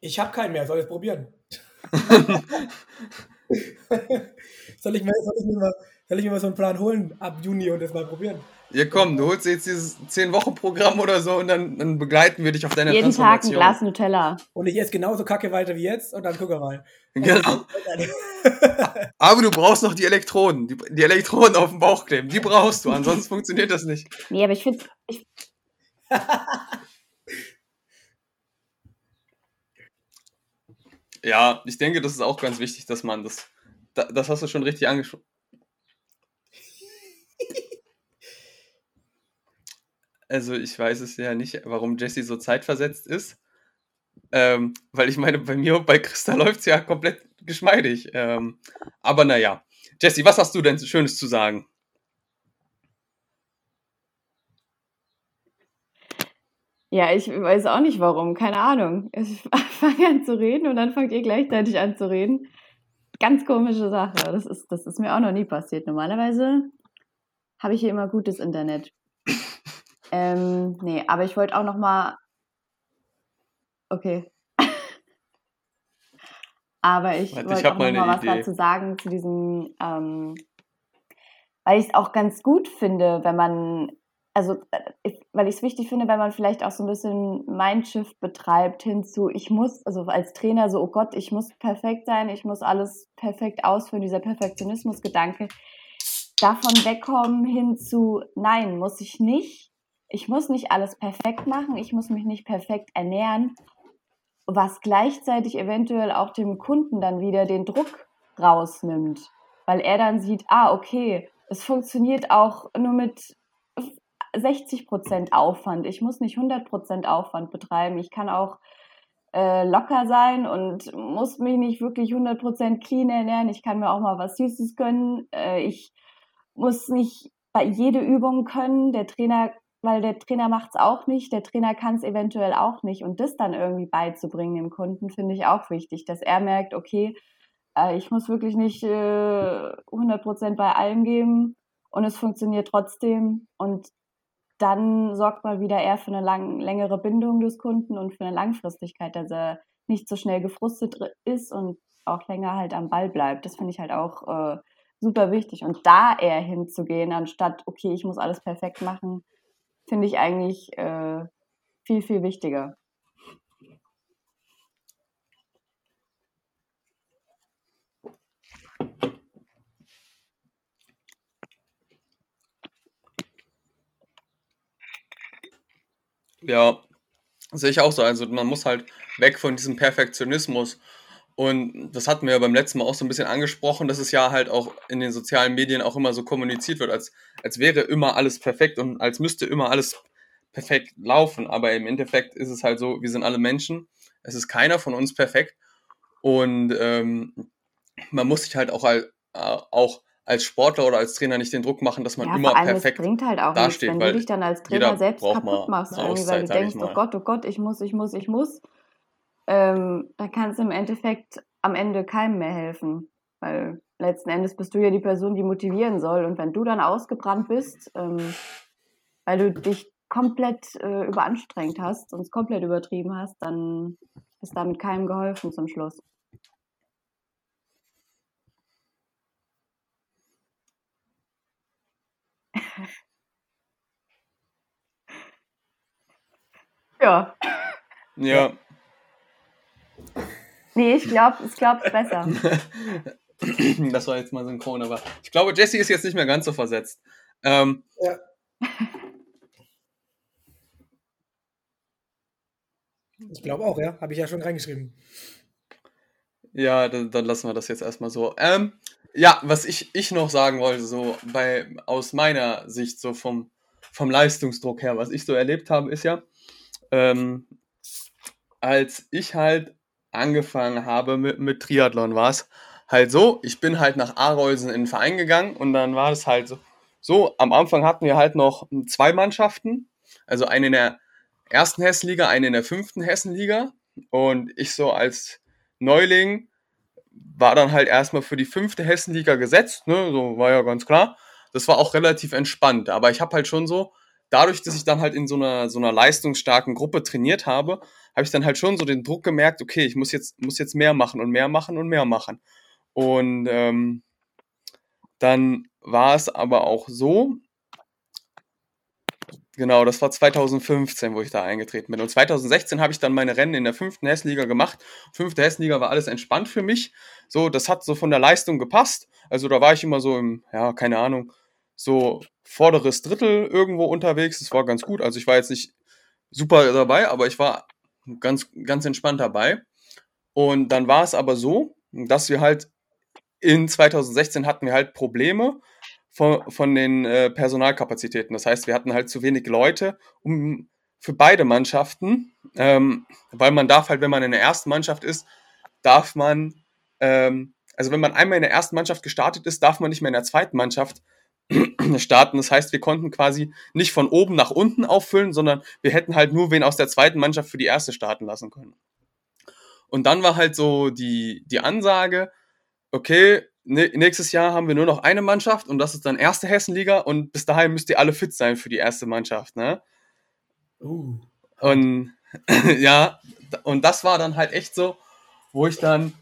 [SPEAKER 2] Ich habe keinen mehr, soll ich es probieren? soll, ich mir, soll, ich mir mal, soll ich mir mal so einen Plan holen ab Juni und das mal probieren?
[SPEAKER 1] Ja, komm, du holst jetzt dieses 10-Wochen-Programm oder so und dann, dann, begleiten wir dich auf deiner
[SPEAKER 3] Jeden Tag ein Glas Nutella.
[SPEAKER 2] Und ich esse genauso kacke weiter wie jetzt und dann gucken wir mal.
[SPEAKER 1] Genau. Aber du brauchst noch die Elektroden. Die, die, Elektroden auf dem Bauch kleben. Die brauchst du, ansonsten funktioniert das nicht.
[SPEAKER 3] Nee, aber ich finde. Ich
[SPEAKER 1] Ja, ich denke, das ist auch ganz wichtig, dass man das. Das hast du schon richtig angesprochen. Also ich weiß es ja nicht, warum Jesse so zeitversetzt ist. Ähm, weil ich meine, bei mir und bei Christa läuft es ja komplett geschmeidig. Ähm, aber naja. Jesse, was hast du denn Schönes zu sagen?
[SPEAKER 3] Ja, ich weiß auch nicht warum, keine Ahnung. Ich fange an zu reden und dann fangt ihr gleichzeitig an zu reden. Ganz komische Sache. Das ist, das ist mir auch noch nie passiert. Normalerweise habe ich hier immer gutes Internet. Ähm, nee, aber ich wollte auch noch mal. Okay. aber ich wollte auch noch mal was Idee. dazu sagen zu diesem, ähm, weil ich es auch ganz gut finde, wenn man also äh, weil ich es wichtig finde, wenn man vielleicht auch so ein bisschen Mindshift betreibt hinzu, ich muss, also als Trainer so, oh Gott, ich muss perfekt sein, ich muss alles perfekt ausführen, dieser Perfektionismus-Gedanke, davon wegkommen hinzu, nein, muss ich nicht. Ich muss nicht alles perfekt machen, ich muss mich nicht perfekt ernähren, was gleichzeitig eventuell auch dem Kunden dann wieder den Druck rausnimmt, weil er dann sieht, ah, okay, es funktioniert auch nur mit 60 Prozent Aufwand. Ich muss nicht 100 Prozent Aufwand betreiben. Ich kann auch äh, locker sein und muss mich nicht wirklich 100 Prozent clean ernähren. Ich kann mir auch mal was Süßes gönnen. Äh, ich muss nicht bei jede Übung können. Der Trainer, weil der Trainer macht es auch nicht. Der Trainer kann es eventuell auch nicht. Und das dann irgendwie beizubringen dem Kunden, finde ich auch wichtig, dass er merkt, okay, äh, ich muss wirklich nicht äh, 100 Prozent bei allem geben und es funktioniert trotzdem. Und dann sorgt man wieder eher für eine lang, längere Bindung des Kunden und für eine Langfristigkeit, dass er nicht so schnell gefrustet ist und auch länger halt am Ball bleibt. Das finde ich halt auch äh, super wichtig. Und da eher hinzugehen, anstatt, okay, ich muss alles perfekt machen, finde ich eigentlich äh, viel, viel wichtiger.
[SPEAKER 1] Ja, sehe ich auch so. Also man muss halt weg von diesem Perfektionismus. Und das hatten wir ja beim letzten Mal auch so ein bisschen angesprochen, dass es ja halt auch in den sozialen Medien auch immer so kommuniziert wird, als, als wäre immer alles perfekt und als müsste immer alles perfekt laufen. Aber im Endeffekt ist es halt so, wir sind alle Menschen. Es ist keiner von uns perfekt. Und ähm, man muss sich halt auch, äh, auch als Sportler oder als Trainer nicht den Druck machen, dass man ja, immer perfekt
[SPEAKER 3] das bringt halt auch dasteht. Nichts, wenn du dich dann als Trainer selbst kaputt machst, weil du denkst, oh Gott, oh Gott, ich muss, ich muss, ich muss, ähm, dann kannst du im Endeffekt am Ende keinem mehr helfen. Weil letzten Endes bist du ja die Person, die motivieren soll. Und wenn du dann ausgebrannt bist, ähm, weil du dich komplett äh, überanstrengt hast und es komplett übertrieben hast, dann ist damit keinem geholfen zum Schluss. Ja.
[SPEAKER 1] Ja.
[SPEAKER 3] Nee, ich glaube, ich glaube es besser.
[SPEAKER 1] das war jetzt mal synchron, aber ich glaube, Jesse ist jetzt nicht mehr ganz so versetzt. Ähm, ja.
[SPEAKER 2] Ich glaube auch, ja. Habe ich ja schon reingeschrieben.
[SPEAKER 1] Ja, dann, dann, lassen wir das jetzt erstmal so. Ähm, ja, was ich, ich noch sagen wollte, so bei aus meiner Sicht, so vom, vom Leistungsdruck her, was ich so erlebt habe, ist ja, ähm, als ich halt angefangen habe mit, mit Triathlon, war es halt so, ich bin halt nach Arolsen in den Verein gegangen und dann war es halt so, so, am Anfang hatten wir halt noch zwei Mannschaften, also eine in der ersten Hessenliga, eine in der fünften Hessenliga. Und ich so als Neuling war dann halt erstmal für die fünfte Hessenliga gesetzt, ne, so war ja ganz klar. Das war auch relativ entspannt, aber ich habe halt schon so, dadurch, dass ich dann halt in so einer, so einer leistungsstarken Gruppe trainiert habe, habe ich dann halt schon so den Druck gemerkt, okay, ich muss jetzt, muss jetzt mehr machen und mehr machen und mehr machen. Und ähm, dann war es aber auch so, genau, das war 2015, wo ich da eingetreten bin. Und 2016 habe ich dann meine Rennen in der fünften Hessenliga gemacht. Fünfte Hessenliga war alles entspannt für mich. So, das hat so von der Leistung gepasst. Also da war ich immer so im, ja, keine Ahnung, so vorderes Drittel irgendwo unterwegs. Das war ganz gut. Also ich war jetzt nicht super dabei, aber ich war ganz, ganz entspannt dabei. Und dann war es aber so, dass wir halt in 2016 hatten wir halt Probleme von, von den äh, Personalkapazitäten. Das heißt, wir hatten halt zu wenig Leute um, für beide Mannschaften, ähm, weil man darf halt, wenn man in der ersten Mannschaft ist, darf man, ähm, also wenn man einmal in der ersten Mannschaft gestartet ist, darf man nicht mehr in der zweiten Mannschaft starten. Das heißt, wir konnten quasi nicht von oben nach unten auffüllen, sondern wir hätten halt nur wen aus der zweiten Mannschaft für die erste starten lassen können. Und dann war halt so die, die Ansage, okay, nächstes Jahr haben wir nur noch eine Mannschaft und das ist dann erste Hessenliga und bis dahin müsst ihr alle fit sein für die erste Mannschaft, ne? Uh. Und ja, und das war dann halt echt so, wo ich dann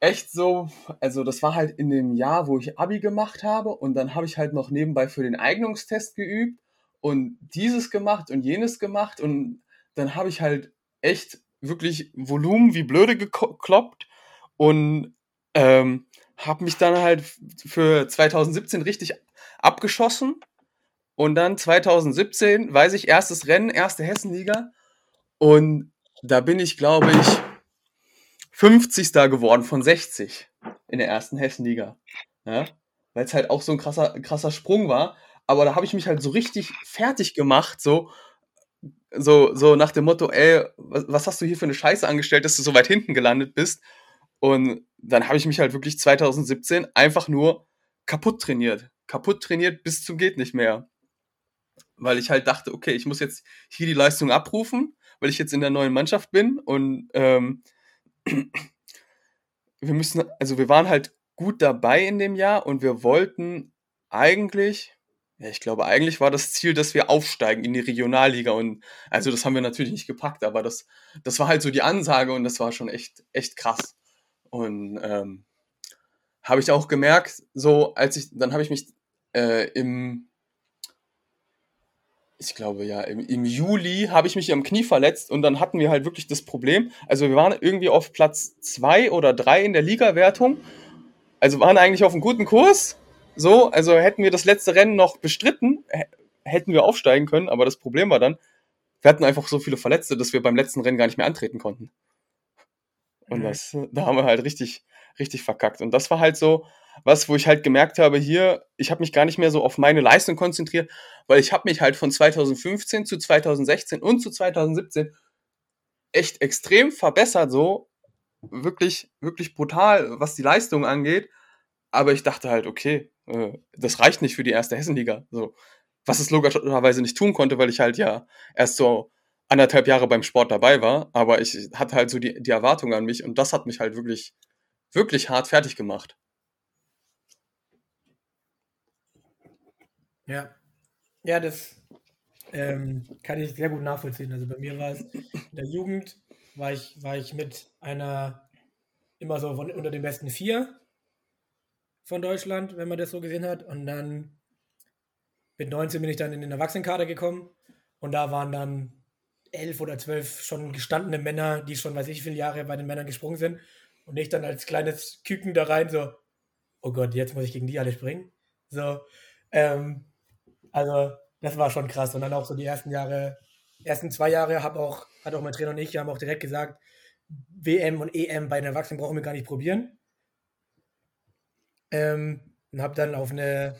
[SPEAKER 1] echt so, also das war halt in dem Jahr, wo ich Abi gemacht habe und dann habe ich halt noch nebenbei für den Eignungstest geübt und dieses gemacht und jenes gemacht und dann habe ich halt echt wirklich Volumen wie blöde gekloppt und ähm, habe mich dann halt für 2017 richtig abgeschossen und dann 2017, weiß ich, erstes Rennen, erste Hessenliga und da bin ich, glaube ich, 50. geworden von 60 in der ersten Hessenliga. Ja? Weil es halt auch so ein krasser, krasser Sprung war. Aber da habe ich mich halt so richtig fertig gemacht, so, so, so nach dem Motto, ey, was, was hast du hier für eine Scheiße angestellt, dass du so weit hinten gelandet bist? Und dann habe ich mich halt wirklich 2017 einfach nur kaputt trainiert. Kaputt trainiert bis zum geht nicht mehr. Weil ich halt dachte, okay, ich muss jetzt hier die Leistung abrufen, weil ich jetzt in der neuen Mannschaft bin und ähm, wir müssen, also wir waren halt gut dabei in dem Jahr und wir wollten eigentlich, ja, ich glaube, eigentlich war das Ziel, dass wir aufsteigen in die Regionalliga und also das haben wir natürlich nicht gepackt, aber das, das war halt so die Ansage und das war schon echt, echt krass. Und ähm, habe ich auch gemerkt, so als ich, dann habe ich mich äh, im, ich glaube ja, im, im Juli habe ich mich am Knie verletzt und dann hatten wir halt wirklich das Problem. Also wir waren irgendwie auf Platz zwei oder drei in der Liga-Wertung also waren eigentlich auf einem guten Kurs. So, also hätten wir das letzte Rennen noch bestritten, hätten wir aufsteigen können, aber das Problem war dann, wir hatten einfach so viele Verletzte, dass wir beim letzten Rennen gar nicht mehr antreten konnten. Und mhm. das, da haben wir halt richtig, richtig verkackt. Und das war halt so was, wo ich halt gemerkt habe, hier, ich habe mich gar nicht mehr so auf meine Leistung konzentriert, weil ich habe mich halt von 2015 zu 2016 und zu 2017 echt extrem verbessert, so wirklich, wirklich brutal, was die Leistung angeht. Aber ich dachte halt, okay, äh, das reicht nicht für die erste Hessenliga. So, was es logischerweise nicht tun konnte, weil ich halt ja erst so anderthalb Jahre beim Sport dabei war. Aber ich hatte halt so die, die Erwartung an mich und das hat mich halt wirklich, wirklich hart fertig gemacht.
[SPEAKER 2] Ja. Ja, das ähm, kann ich sehr gut nachvollziehen. Also bei mir war es in der Jugend war ich, war ich mit einer immer so von, unter den besten vier von Deutschland, wenn man das so gesehen hat. Und dann mit 19 bin ich dann in den Erwachsenenkader gekommen und da waren dann elf oder zwölf schon gestandene Männer, die schon weiß ich wie viele Jahre bei den Männern gesprungen sind. Und ich dann als kleines Küken da rein, so, oh Gott, jetzt muss ich gegen die alle springen. So, ähm, also das war schon krass. Und dann auch so die ersten Jahre, ersten zwei Jahre habe auch hat auch mein Trainer und ich, haben auch direkt gesagt, WM und EM bei den Erwachsenen brauchen wir gar nicht probieren. Ähm, und habe dann auf eine,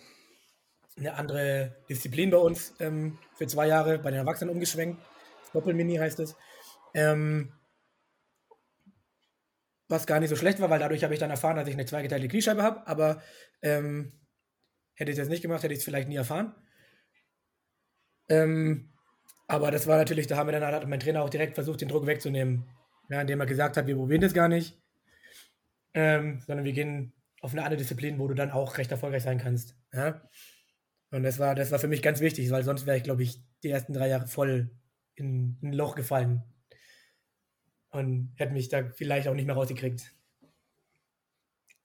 [SPEAKER 2] eine andere Disziplin bei uns ähm, für zwei Jahre bei den Erwachsenen umgeschwenkt. Doppelmini heißt es. Ähm, was gar nicht so schlecht war, weil dadurch habe ich dann erfahren, dass ich eine zweigeteilte Kniescheibe habe. Aber ähm, hätte ich das nicht gemacht, hätte ich es vielleicht nie erfahren. Ähm, aber das war natürlich, da haben wir dann hat mein Trainer auch direkt versucht, den Druck wegzunehmen. Ja, indem er gesagt hat, wir probieren das gar nicht, ähm, sondern wir gehen auf eine andere Disziplin, wo du dann auch recht erfolgreich sein kannst. Ja? Und das war, das war für mich ganz wichtig, weil sonst wäre ich, glaube ich, die ersten drei Jahre voll in, in ein Loch gefallen. Und hätte mich da vielleicht auch nicht mehr rausgekriegt.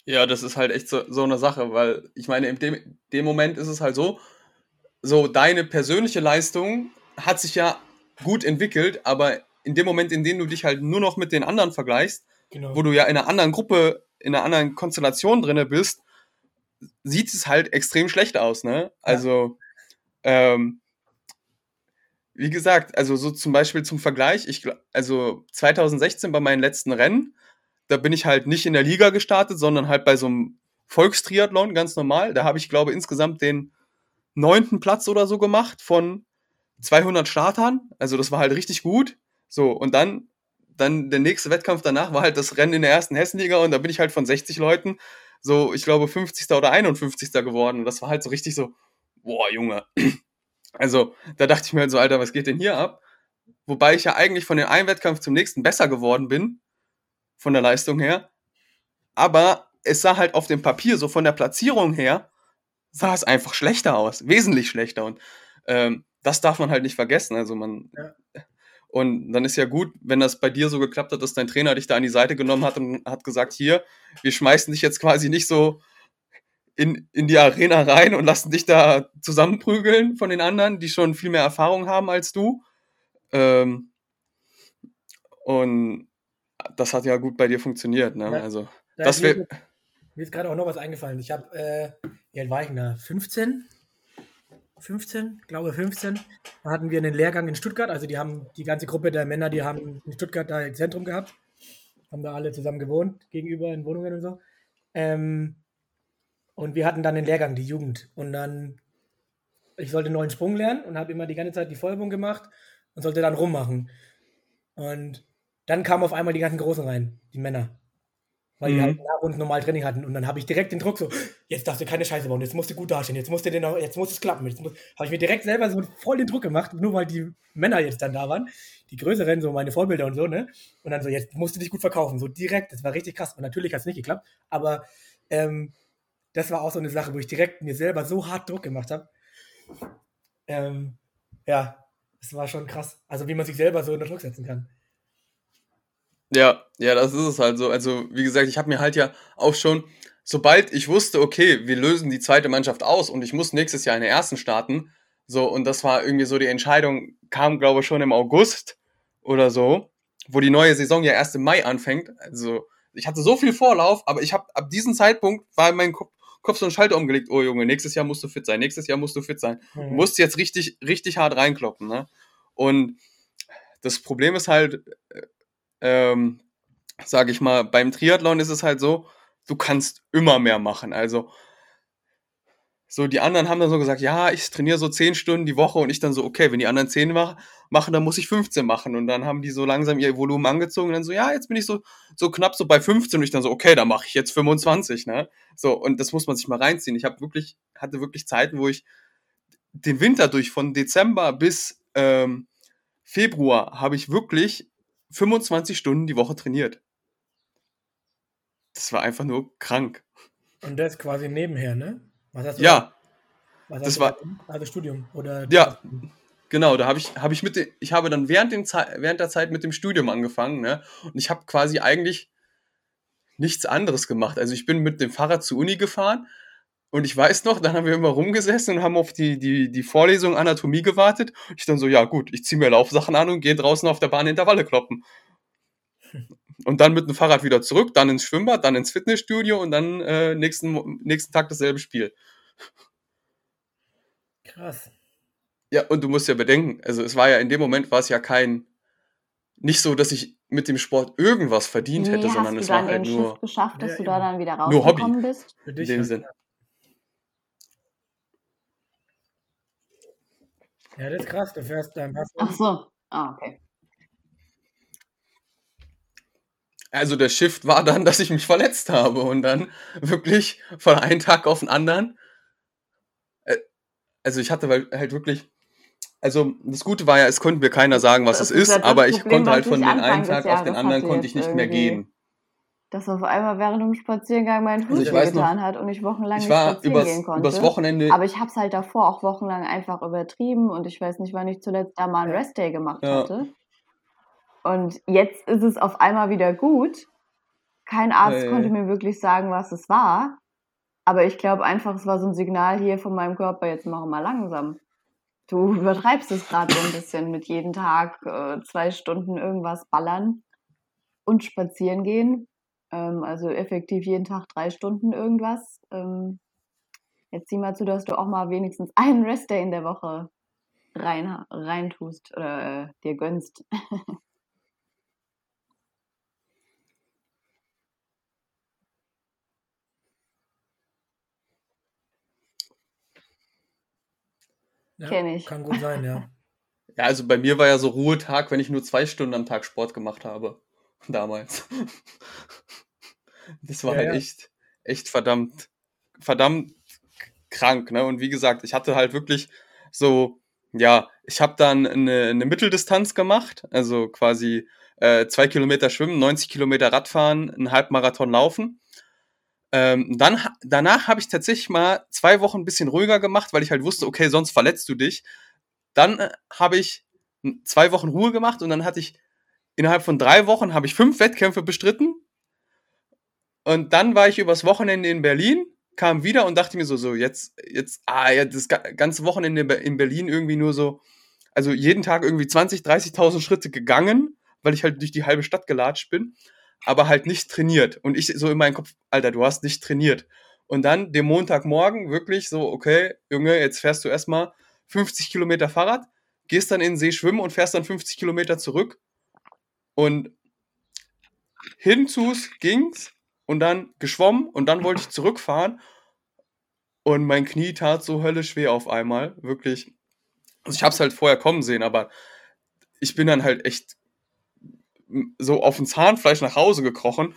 [SPEAKER 1] Ja, das ist halt echt so, so eine Sache, weil ich meine, in dem, dem Moment ist es halt so, so deine persönliche Leistung hat sich ja gut entwickelt, aber in dem Moment, in dem du dich halt nur noch mit den anderen vergleichst, genau. wo du ja in einer anderen Gruppe, in einer anderen Konstellation drinne bist, sieht es halt extrem schlecht aus, ne? Also, ja. ähm, wie gesagt, also so zum Beispiel zum Vergleich, ich, also 2016 bei meinen letzten Rennen, da bin ich halt nicht in der Liga gestartet, sondern halt bei so einem Volkstriathlon, ganz normal. Da habe ich, glaube insgesamt den neunten Platz oder so gemacht von 200 Startern, also das war halt richtig gut. So, und dann, dann der nächste Wettkampf danach war halt das Rennen in der ersten Hessenliga und da bin ich halt von 60 Leuten so, ich glaube, 50. oder 51. geworden. Und das war halt so richtig so, boah, Junge. Also, da dachte ich mir halt so, Alter, was geht denn hier ab? Wobei ich ja eigentlich von dem einen Wettkampf zum nächsten besser geworden bin, von der Leistung her. Aber es sah halt auf dem Papier, so von der Platzierung her, sah es einfach schlechter aus, wesentlich schlechter. Und ähm, das darf man halt nicht vergessen. Also man. Ja. Und dann ist ja gut, wenn das bei dir so geklappt hat, dass dein Trainer dich da an die Seite genommen hat und hat gesagt, hier, wir schmeißen dich jetzt quasi nicht so in, in die Arena rein und lassen dich da zusammenprügeln von den anderen, die schon viel mehr Erfahrung haben als du. Ähm, und das hat ja gut bei dir funktioniert. Ne?
[SPEAKER 2] Ja,
[SPEAKER 1] also,
[SPEAKER 2] Da
[SPEAKER 1] das wäre.
[SPEAKER 2] Mir ist gerade auch noch was eingefallen. Ich habe, äh, wie alt war ich denn da? 15? 15, glaube 15. Da hatten wir einen Lehrgang in Stuttgart. Also die haben die ganze Gruppe der Männer, die haben in Stuttgart da ein Zentrum gehabt. Haben da alle zusammen gewohnt, gegenüber in Wohnungen und so. Ähm, und wir hatten dann den Lehrgang, die Jugend. Und dann, ich sollte einen neuen Sprung lernen und habe immer die ganze Zeit die Vollübung gemacht und sollte dann rummachen. Und dann kamen auf einmal die ganzen Großen rein, die Männer. Weil die
[SPEAKER 1] Mhm.
[SPEAKER 2] halt nach uns normal Training hatten. Und dann habe ich direkt den Druck so, jetzt darfst du keine Scheiße bauen, jetzt musst du gut dastehen, jetzt musst du den, auch- jetzt muss es klappen. Jetzt habe ich mir direkt selber so voll den Druck gemacht, nur weil die Männer jetzt dann da waren. Die Größeren, so meine Vorbilder und so, ne? Und dann so, jetzt musst du dich gut verkaufen. So direkt, das war richtig krass. Und natürlich hat es nicht geklappt, aber ähm, das war auch so eine Sache, wo ich direkt mir selber so hart Druck gemacht habe. Ähm, ja, das war schon krass. Also wie man sich selber so unter Druck setzen kann.
[SPEAKER 1] Ja, ja, das ist es halt so. Also, wie gesagt, ich habe mir halt ja auch schon, sobald ich wusste, okay, wir lösen die zweite Mannschaft aus und ich muss nächstes Jahr in der ersten starten, so, und das war irgendwie so die Entscheidung, kam, glaube ich, schon im August oder so, wo die neue Saison ja erst im Mai anfängt. Also, ich hatte so viel Vorlauf, aber ich habe ab diesem Zeitpunkt war in meinem Kopf, Kopf so ein Schalter umgelegt, oh Junge, nächstes Jahr musst du fit sein, nächstes Jahr musst du fit sein. Du
[SPEAKER 2] Mhm.
[SPEAKER 1] musst jetzt richtig, richtig hart reinkloppen, ne? Und das Problem ist halt, äh, ähm, sage ich mal, beim Triathlon ist es halt so, du kannst immer mehr machen. Also so die anderen haben dann so gesagt, ja, ich trainiere so 10 Stunden die Woche und ich dann so, okay, wenn die anderen 10 mach, machen, dann muss ich 15 machen und dann haben die so langsam ihr Volumen angezogen und dann so, ja, jetzt bin ich so so knapp so bei 15 und ich dann so, okay, dann mache ich jetzt 25, ne? So und das muss man sich mal reinziehen. Ich habe wirklich hatte wirklich Zeiten, wo ich den Winter durch von Dezember bis ähm, Februar habe ich wirklich 25 Stunden die Woche trainiert. Das war einfach nur krank.
[SPEAKER 2] Und das quasi nebenher, ne? Was hast du
[SPEAKER 1] Ja,
[SPEAKER 2] was
[SPEAKER 1] das war-
[SPEAKER 2] da gemacht? also Studium oder
[SPEAKER 1] Ja. genau. Da habe ich, habe ich mit, den, ich habe dann während, dem während der Zeit mit dem Studium angefangen, ne? Und ich habe quasi eigentlich nichts anderes gemacht. Also ich bin mit dem Fahrrad zur Uni gefahren und ich weiß noch, dann haben wir immer rumgesessen und haben auf die, die, die Vorlesung Anatomie gewartet. Ich dann so, ja gut, ich ziehe mir Laufsachen an und gehe draußen auf der Bahn Intervalle kloppen. Und dann mit dem Fahrrad wieder zurück, dann ins Schwimmbad, dann ins Fitnessstudio und dann äh, nächsten, nächsten Tag dasselbe Spiel.
[SPEAKER 2] Krass.
[SPEAKER 1] Ja, und du musst ja bedenken, also es war ja in dem Moment war es ja kein, nicht so, dass ich mit dem Sport irgendwas verdient hätte,
[SPEAKER 3] Wie
[SPEAKER 1] sondern es war halt nur
[SPEAKER 3] geschafft, dass
[SPEAKER 2] Ja,
[SPEAKER 3] du da dann wieder
[SPEAKER 1] Nur Hobby.
[SPEAKER 3] rausgekommen bist?
[SPEAKER 2] Für
[SPEAKER 1] in
[SPEAKER 2] dich
[SPEAKER 1] dem
[SPEAKER 2] halt.
[SPEAKER 1] Sinn.
[SPEAKER 2] Ja, das ist krass. Du fährst dein Pass.
[SPEAKER 3] Ach so. Ah, okay.
[SPEAKER 1] Also der Shift war dann, dass ich mich verletzt habe und dann wirklich von einem Tag auf den anderen. äh, Also ich hatte weil- halt wirklich, also das Gute war ja, es konnte mir keiner sagen, was
[SPEAKER 3] Das
[SPEAKER 1] es
[SPEAKER 3] ist
[SPEAKER 1] ist,
[SPEAKER 3] ja
[SPEAKER 1] aber ich
[SPEAKER 3] Problem,
[SPEAKER 1] konnte halt von
[SPEAKER 3] Anfang
[SPEAKER 1] einen Tag auf den anderen konnte ich nicht mehr gehen.
[SPEAKER 3] Dass auf einmal während dem Spaziergang mein Fuß
[SPEAKER 1] Also weiß noch,
[SPEAKER 3] hat und ich wochenlang
[SPEAKER 1] Ich
[SPEAKER 3] nicht spazieren
[SPEAKER 1] übers,
[SPEAKER 3] gehen konnte.
[SPEAKER 1] übers Wochenende,
[SPEAKER 3] Aber ich habe es halt davor auch wochenlang einfach übertrieben und ich weiß nicht, wann ich zuletzt da mal einen. Restday gemacht
[SPEAKER 1] Ja.
[SPEAKER 3] hatte. Und jetzt ist es auf einmal wieder gut. Kein Arzt
[SPEAKER 1] Äh.
[SPEAKER 3] konnte mir wirklich sagen, was es war. Aber ich glaube einfach, es war so ein Signal hier von meinem Körper, jetzt mach mal langsam. Du übertreibst es gerade so ein bisschen mit jeden Tag äh, zwei Stunden irgendwas ballern und spazieren gehen. Ähm, also effektiv jeden Tag drei Stunden irgendwas. Ähm, jetzt sieh mal zu, dass du auch mal wenigstens einen Restday in der Woche rein, rein tust oder äh, dir gönnst.
[SPEAKER 2] Ja,
[SPEAKER 3] Kenn ich.
[SPEAKER 2] Kann gut sein, ja.
[SPEAKER 1] ja, also bei mir war ja so Ruhetag, wenn ich nur zwei Stunden am Tag Sport gemacht habe. Damals. Das war
[SPEAKER 2] Ja,
[SPEAKER 1] halt
[SPEAKER 2] ja.
[SPEAKER 1] echt, echt verdammt, verdammt krank, ne? Und wie gesagt, ich hatte halt wirklich so, ja, ich habe dann eine, eine Mitteldistanz gemacht, also quasi äh, zwei Kilometer schwimmen, 90 Kilometer Radfahren, einen Halbmarathon laufen. Ähm, dann, danach habe ich tatsächlich mal zwei Wochen ein bisschen ruhiger gemacht, weil ich halt wusste, okay, sonst verletzt du dich. Dann äh, habe ich zwei Wochen Ruhe gemacht und dann hatte ich innerhalb von drei Wochen habe ich fünf Wettkämpfe bestritten. Und dann war ich übers Wochenende in Berlin kam wieder und dachte mir so, so jetzt, jetzt, ah, ja, das ganze Wochenende in Berlin irgendwie nur so, also jeden Tag irgendwie 20, 30.000 Schritte gegangen, weil ich halt durch die halbe Stadt gelatscht bin, aber halt nicht trainiert. Und ich so in meinem Kopf, Alter, du hast nicht trainiert. Und dann dem Montagmorgen wirklich so, okay, Junge, jetzt fährst du erstmal 50 Kilometer Fahrrad, gehst dann in den See schwimmen und fährst dann 50 Kilometer zurück. Und hinzus ging's und dann geschwommen und dann wollte ich zurückfahren und mein Knie tat so höllisch weh auf einmal, wirklich. Also ich hab's halt vorher kommen sehen, aber ich bin dann halt echt so auf dem Zahnfleisch nach Hause gekrochen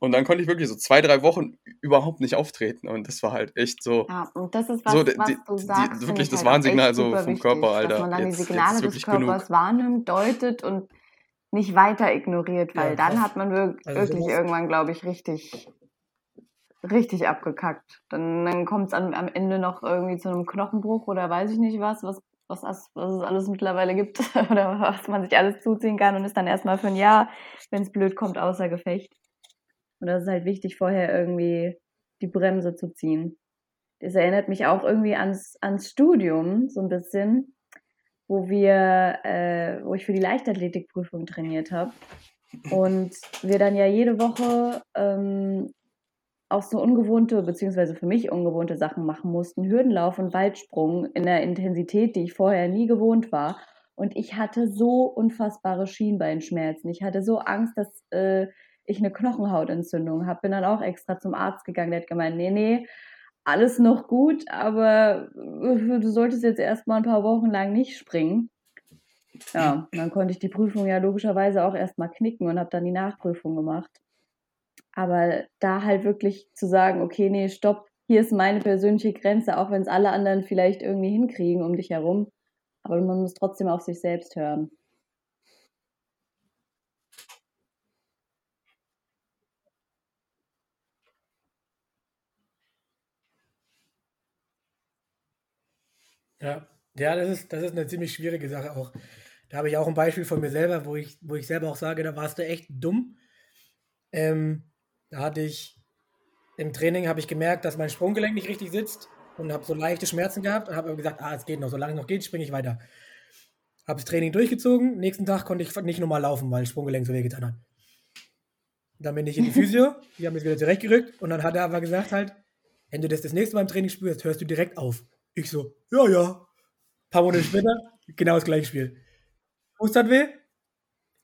[SPEAKER 1] und dann konnte ich wirklich so zwei, drei Wochen überhaupt nicht auftreten. Und das war halt echt so.
[SPEAKER 3] Ja, und das ist was, so, was du sagst.
[SPEAKER 1] Die, wirklich das halt Warnsignal so vom Körper, Alter.
[SPEAKER 3] Dass man dann jetzt, die Signale des Körpers genug. wahrnimmt, deutet und nicht weiter ignoriert, weil ja, dann hat man wirklich, also wirklich irgendwann, glaube ich, richtig, richtig abgekackt. Dann, dann kommt es am Ende noch irgendwie zu einem Knochenbruch oder weiß ich nicht was, was, was, was es alles mittlerweile gibt oder was man sich alles zuziehen kann und ist dann erstmal für ein Jahr, wenn es blöd kommt, außer Gefecht. Und das ist halt wichtig, vorher irgendwie die Bremse zu ziehen. Das erinnert mich auch irgendwie ans, ans Studium so ein bisschen, wo wir, äh, wo ich für die Leichtathletikprüfung trainiert habe. Und wir dann ja jede Woche ähm, auch so ungewohnte, beziehungsweise für mich ungewohnte Sachen machen mussten. Hürdenlauf und Weitsprung in der Intensität, die ich vorher nie gewohnt war. Und ich hatte so unfassbare Schienbeinschmerzen. Ich hatte so Angst, dass äh, ich eine Knochenhautentzündung habe. Bin dann auch extra zum Arzt gegangen. Der hat gemeint, nee, nee, alles noch gut, aber äh, du solltest jetzt erstmal ein paar Wochen lang nicht springen. Ja, dann konnte ich die Prüfung ja logischerweise auch erstmal knicken und habe dann die Nachprüfung gemacht. Aber da halt wirklich zu sagen, okay, nee, stopp, hier ist meine persönliche Grenze, auch wenn es alle anderen vielleicht irgendwie hinkriegen um dich herum. Aber man muss trotzdem auf sich selbst hören.
[SPEAKER 2] Ja, ja das, ist, das ist eine ziemlich schwierige Sache auch. Da habe ich auch ein Beispiel von mir selber, wo ich, wo ich selber auch sage, da warst du echt dumm. Ähm, da hatte ich im Training habe ich gemerkt, dass mein Sprunggelenk nicht richtig sitzt und habe so leichte Schmerzen gehabt und habe aber gesagt, ah, es geht noch, solange es noch geht, springe ich weiter. Habe das Training durchgezogen, nächsten Tag konnte ich nicht nochmal laufen, weil das Sprunggelenk so weh getan hat. Dann bin ich in die Physio, die haben mich wieder zurechtgerückt und dann hat er aber gesagt halt, wenn du das das nächste Mal im Training spürst, hörst du direkt auf. Ich so, ja, ja. Ein paar Monate später, genau das gleiche Spiel. Fuß hat weh?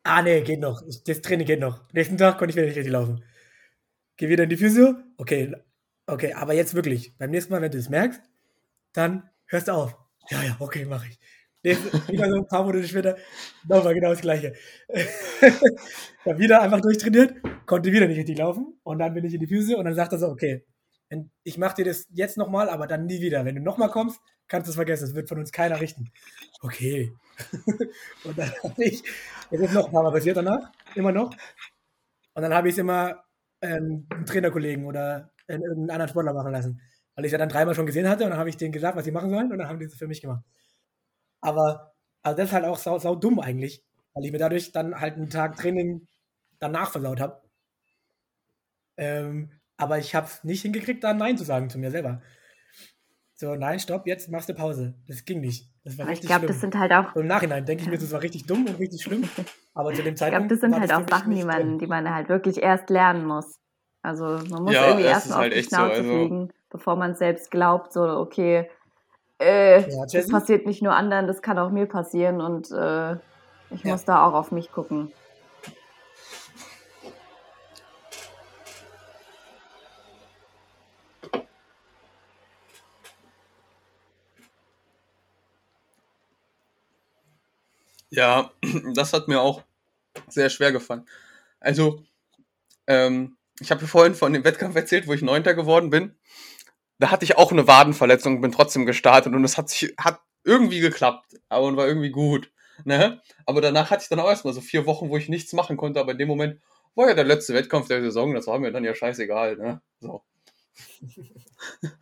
[SPEAKER 2] Ah, nee, geht noch. Das Training geht noch. Nächsten Tag konnte ich wieder nicht richtig laufen. Geh wieder in die Physio. Okay, okay, aber jetzt wirklich. Beim nächsten Mal, wenn du es merkst, dann hörst du auf. Ja, ja, okay, mach ich. wieder so ein paar Monate später, nochmal genau das Gleiche. dann wieder einfach durchtrainiert, konnte wieder nicht richtig laufen und dann bin ich in die Physio und dann sagt er so, okay, ich mache dir das jetzt nochmal, aber dann nie wieder. Wenn du nochmal kommst, kannst du es vergessen. Das wird von uns keiner richten. Okay. und dann habe ich, es ist noch ein paar Mal passiert danach, immer noch. Und dann habe ich es immer ähm, einen Trainerkollegen oder irgendeinen anderen Sportler machen lassen. Weil ich es ja dann dreimal schon gesehen hatte und dann habe ich denen gesagt, was sie machen sollen und dann haben die es für mich gemacht. Aber also das ist halt auch sau, sau dumm eigentlich, weil ich mir dadurch dann halt einen Tag Training danach versaut habe. Ähm, aber ich habe es nicht hingekriegt, da Nein zu sagen zu mir selber. So, nein, stopp, jetzt machst du Pause. Das ging nicht. Das war
[SPEAKER 3] richtig ich glaube, das sind halt auch.
[SPEAKER 2] Im Nachhinein denke ich mir, das war richtig dumm und richtig schlimm. Aber zu dem Zeitpunkt.
[SPEAKER 3] Ich glaube, das sind halt auch Sachen, die man, die man halt wirklich erst lernen muss. Also man muss ja, irgendwie erst mal halt auf die Schnauze so, also fliegen, bevor man selbst glaubt, so, okay, äh, ja, das passiert nicht nur anderen, das kann auch mir passieren und äh, ich ja. muss da auch auf mich gucken.
[SPEAKER 1] Ja, das hat mir auch sehr schwer gefallen. Also, ähm, ich habe vorhin von dem Wettkampf erzählt, wo ich Neunter geworden bin. Da hatte ich auch eine Wadenverletzung, bin trotzdem gestartet und es hat sich, hat irgendwie geklappt, aber und war irgendwie gut. Ne? Aber danach hatte ich dann auch erstmal so vier Wochen, wo ich nichts machen konnte, aber in dem Moment war ja der letzte Wettkampf der Saison, das war mir dann ja scheißegal, ne? So.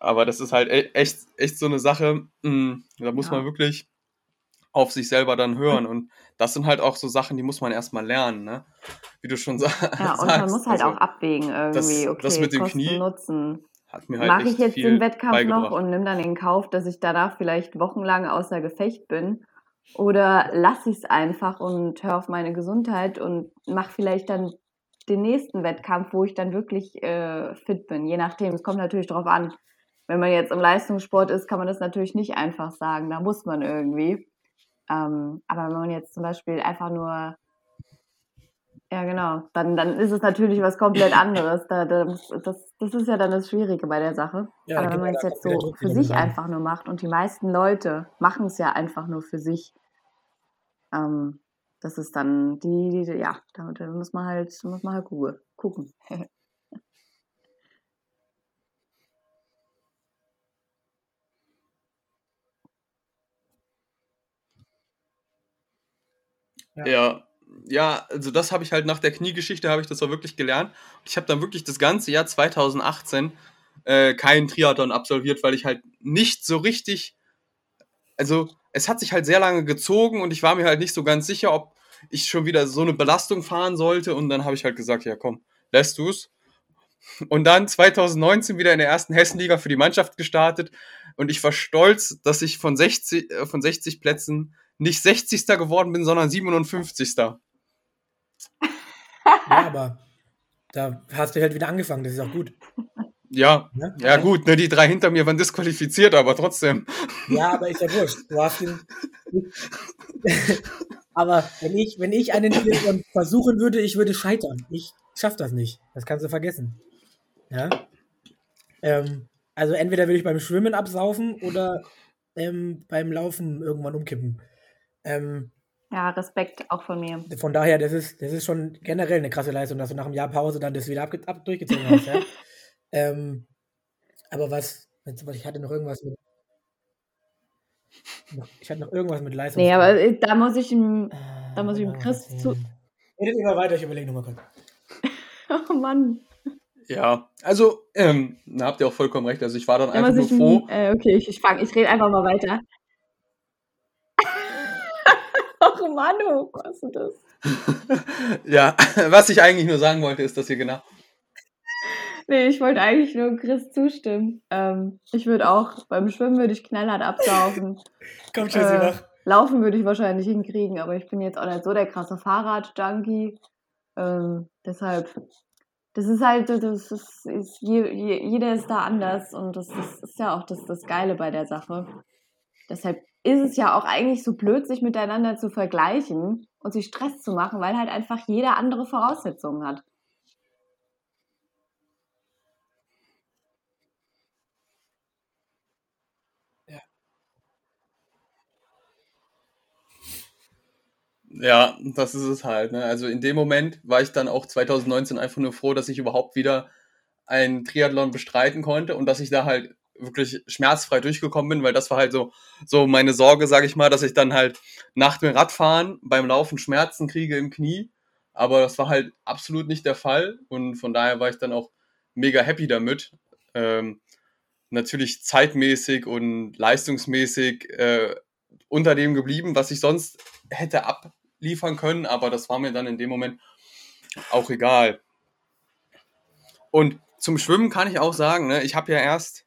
[SPEAKER 1] aber das ist halt e-, echt, echt so eine Sache, hm, da muss ja. man wirklich auf sich selber dann hören. Und das sind halt auch so Sachen, die muss man erstmal lernen, ne? Wie du schon sa
[SPEAKER 3] Ja, und
[SPEAKER 1] sagst.
[SPEAKER 3] man muss halt
[SPEAKER 1] also,
[SPEAKER 3] auch abwägen irgendwie,
[SPEAKER 1] das,
[SPEAKER 3] okay,
[SPEAKER 1] das mit dem
[SPEAKER 3] Kosten,
[SPEAKER 1] Knie
[SPEAKER 3] Nutzen.
[SPEAKER 1] hat mir halt
[SPEAKER 3] Mache ich jetzt den Wettkampf noch und nehme dann in Kauf, dass ich danach vielleicht wochenlang außer Gefecht bin? Oder lasse ich es einfach und höre auf meine Gesundheit und mache vielleicht dann den nächsten Wettkampf, wo ich dann wirklich äh, fit bin? Je nachdem. Es kommt natürlich darauf an. Wenn man jetzt im Leistungssport ist, kann man das natürlich nicht einfach sagen. Da muss man irgendwie. Ähm, aber wenn man jetzt zum Beispiel einfach nur ja, genau. Dann, dann ist es natürlich was komplett anderes. Da, da, das, das ist ja dann das Schwierige bei der Sache.
[SPEAKER 2] Ja,
[SPEAKER 3] Aber wenn man es jetzt so für sich
[SPEAKER 2] rein.
[SPEAKER 3] einfach nur macht und die meisten Leute machen es ja einfach nur für sich, ähm, das ist dann die, die ja, da, da muss man halt, muss man halt gucken.
[SPEAKER 2] Ja.
[SPEAKER 1] Ja, ja, also das habe ich halt nach der Kniegeschichte habe ich das auch wirklich gelernt. Ich habe dann wirklich das ganze Jahr 2018 äh, keinen Triathlon absolviert, weil ich halt nicht so richtig, also es hat sich halt sehr lange gezogen und ich war mir halt nicht so ganz sicher, ob ich schon wieder so eine Belastung fahren sollte. Und dann habe ich halt gesagt, ja komm, lässt du's. Und dann 2019 wieder in der ersten Hessenliga für die Mannschaft gestartet. Und ich war stolz, dass ich von 60, äh, von 60 Plätzen nicht 60. geworden bin, sondern 57.
[SPEAKER 2] Ja, aber da hast du halt wieder angefangen, das ist auch gut.
[SPEAKER 1] Ja,
[SPEAKER 2] Ne?
[SPEAKER 1] ja gut, ne, die drei hinter mir waren disqualifiziert, aber trotzdem.
[SPEAKER 2] Ja, aber ist ja wurscht. Du hast den. aber wenn ich, wenn ich einen Triathlon versuchen würde, ich würde scheitern. Ich schaff das nicht. Das kannst du vergessen. Ja. Ähm, also entweder will ich beim Schwimmen absaufen oder ähm, beim Laufen irgendwann umkippen. Ähm,
[SPEAKER 3] Ja, Respekt auch von mir.
[SPEAKER 2] von daher, das ist, das ist schon generell eine krasse Leistung, dass du nach einem Jahr Pause dann das wieder ab, ab, durchgezogen hast. Ja? ähm, aber was, jetzt- ich hatte noch irgendwas mit. Ich hatte noch irgendwas mit Leistung.
[SPEAKER 3] Nee, aber äh, da muss ich ihm.
[SPEAKER 2] Äh,
[SPEAKER 3] da muss ich dem
[SPEAKER 2] genau,
[SPEAKER 3] Chris zu-?
[SPEAKER 2] Redet immer weiter, ich überlege nochmal kurz.
[SPEAKER 3] Oh Mann.
[SPEAKER 1] Ja, also, ähm, da habt ihr auch vollkommen recht. Also ich war dann
[SPEAKER 3] Da
[SPEAKER 1] einfach nur
[SPEAKER 3] ich
[SPEAKER 1] froh.
[SPEAKER 3] ihm, äh, okay, ich, ich fang, ich rede einfach mal weiter. Ach Manu, was ist das?
[SPEAKER 1] ja, was ich eigentlich nur sagen wollte, ist, dass ihr genau.
[SPEAKER 3] Nee, ich wollte eigentlich nur Chris zustimmen. Ähm, ich würde auch, beim Schwimmen würde ich knallhart absaufen.
[SPEAKER 2] Komm, Jesse,
[SPEAKER 3] Äh,
[SPEAKER 2] mach.
[SPEAKER 3] Laufen würde ich wahrscheinlich hinkriegen, aber ich bin jetzt auch nicht so der krasse Fahrrad-Junkie. Ähm, deshalb, das ist halt, das ist, ist je, je, jeder ist da anders und das ist, ist ja auch das, das Geile bei der Sache. Deshalb ist es ja auch eigentlich so blöd, sich miteinander zu vergleichen und sich Stress zu machen, weil halt einfach jeder andere Voraussetzungen hat.
[SPEAKER 1] Ja, das ist es halt. Ne? Also in dem Moment war ich dann auch 2019 einfach nur froh, dass ich überhaupt wieder einen Triathlon bestreiten konnte und dass ich da halt wirklich schmerzfrei durchgekommen bin, weil das war halt so, so meine Sorge, sage ich mal, dass ich dann halt nach dem Radfahren beim Laufen Schmerzen kriege im Knie. Aber das war halt absolut nicht der Fall und von daher war ich dann auch mega happy damit. Ähm, natürlich zeitmäßig und leistungsmäßig äh, unter dem geblieben, was ich sonst hätte abliefern können, aber das war mir dann in dem Moment auch egal. Und zum Schwimmen kann ich auch sagen, ne, ich habe ja erst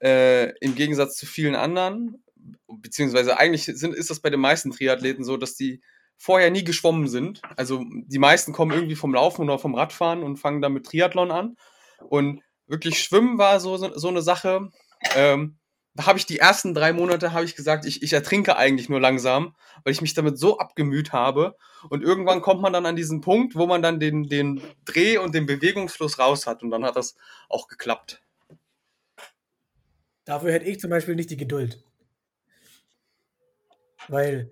[SPEAKER 1] äh, im Gegensatz zu vielen anderen, beziehungsweise eigentlich sind, ist das bei den meisten Triathleten so, dass die vorher nie geschwommen sind. Also die meisten kommen irgendwie vom Laufen oder vom Radfahren und fangen dann mit Triathlon an. Und wirklich Schwimmen war so, so, eine Sache. Ähm, da habe ich die ersten drei Monate habe ich gesagt, ich, ich ertrinke eigentlich nur langsam, weil ich mich damit so abgemüht habe. Und irgendwann kommt man dann an diesen Punkt, wo man dann den, den Dreh- und den Bewegungsfluss raus hat. Und dann hat das auch geklappt.
[SPEAKER 2] Dafür hätte ich zum Beispiel nicht die Geduld. Weil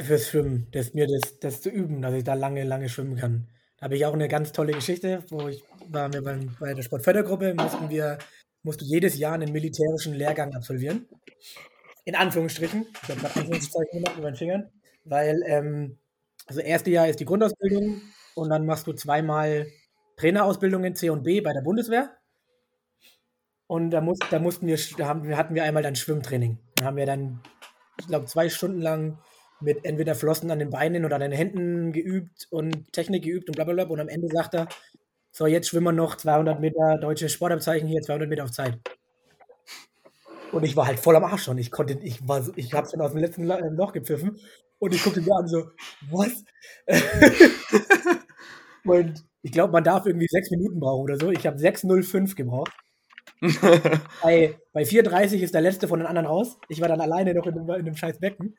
[SPEAKER 2] fürs Schwimmen, das mir das, das zu üben, dass ich da lange, lange schwimmen kann. Da habe ich auch eine ganz tolle Geschichte, wo ich war wir beim, bei der Sportfördergruppe, mussten wir, musste jedes Jahr einen militärischen Lehrgang absolvieren. In Anführungsstrichen. Ich habe gerade Anführungszeichen gemacht mit meinen Fingern. Weil, ähm, also erste Jahr ist die Grundausbildung und dann machst du zweimal Trainerausbildungen C und B bei der Bundeswehr. Und da, muss, da mussten wir, da haben, hatten wir einmal dann Schwimmtraining. Da haben wir dann ich glaube, zwei Stunden lang mit entweder Flossen an den Beinen oder an den Händen geübt und Technik geübt und blablabla. Und am Ende sagt er, so, jetzt schwimmen wir noch 200 Meter deutsche Sportabzeichen hier, 200 Meter auf Zeit. Und ich war halt voll am Arsch schon. Ich konnte, ich war ich habe schon aus dem letzten äh, Loch gepfiffen und ich guckte mir an so, was? und ich glaube, man darf irgendwie sechs Minuten brauchen oder so. Ich habe 6,05 gebraucht. bei, bei 4,30 ist der letzte von den anderen raus. Ich war dann alleine noch in dem, in dem scheiß Becken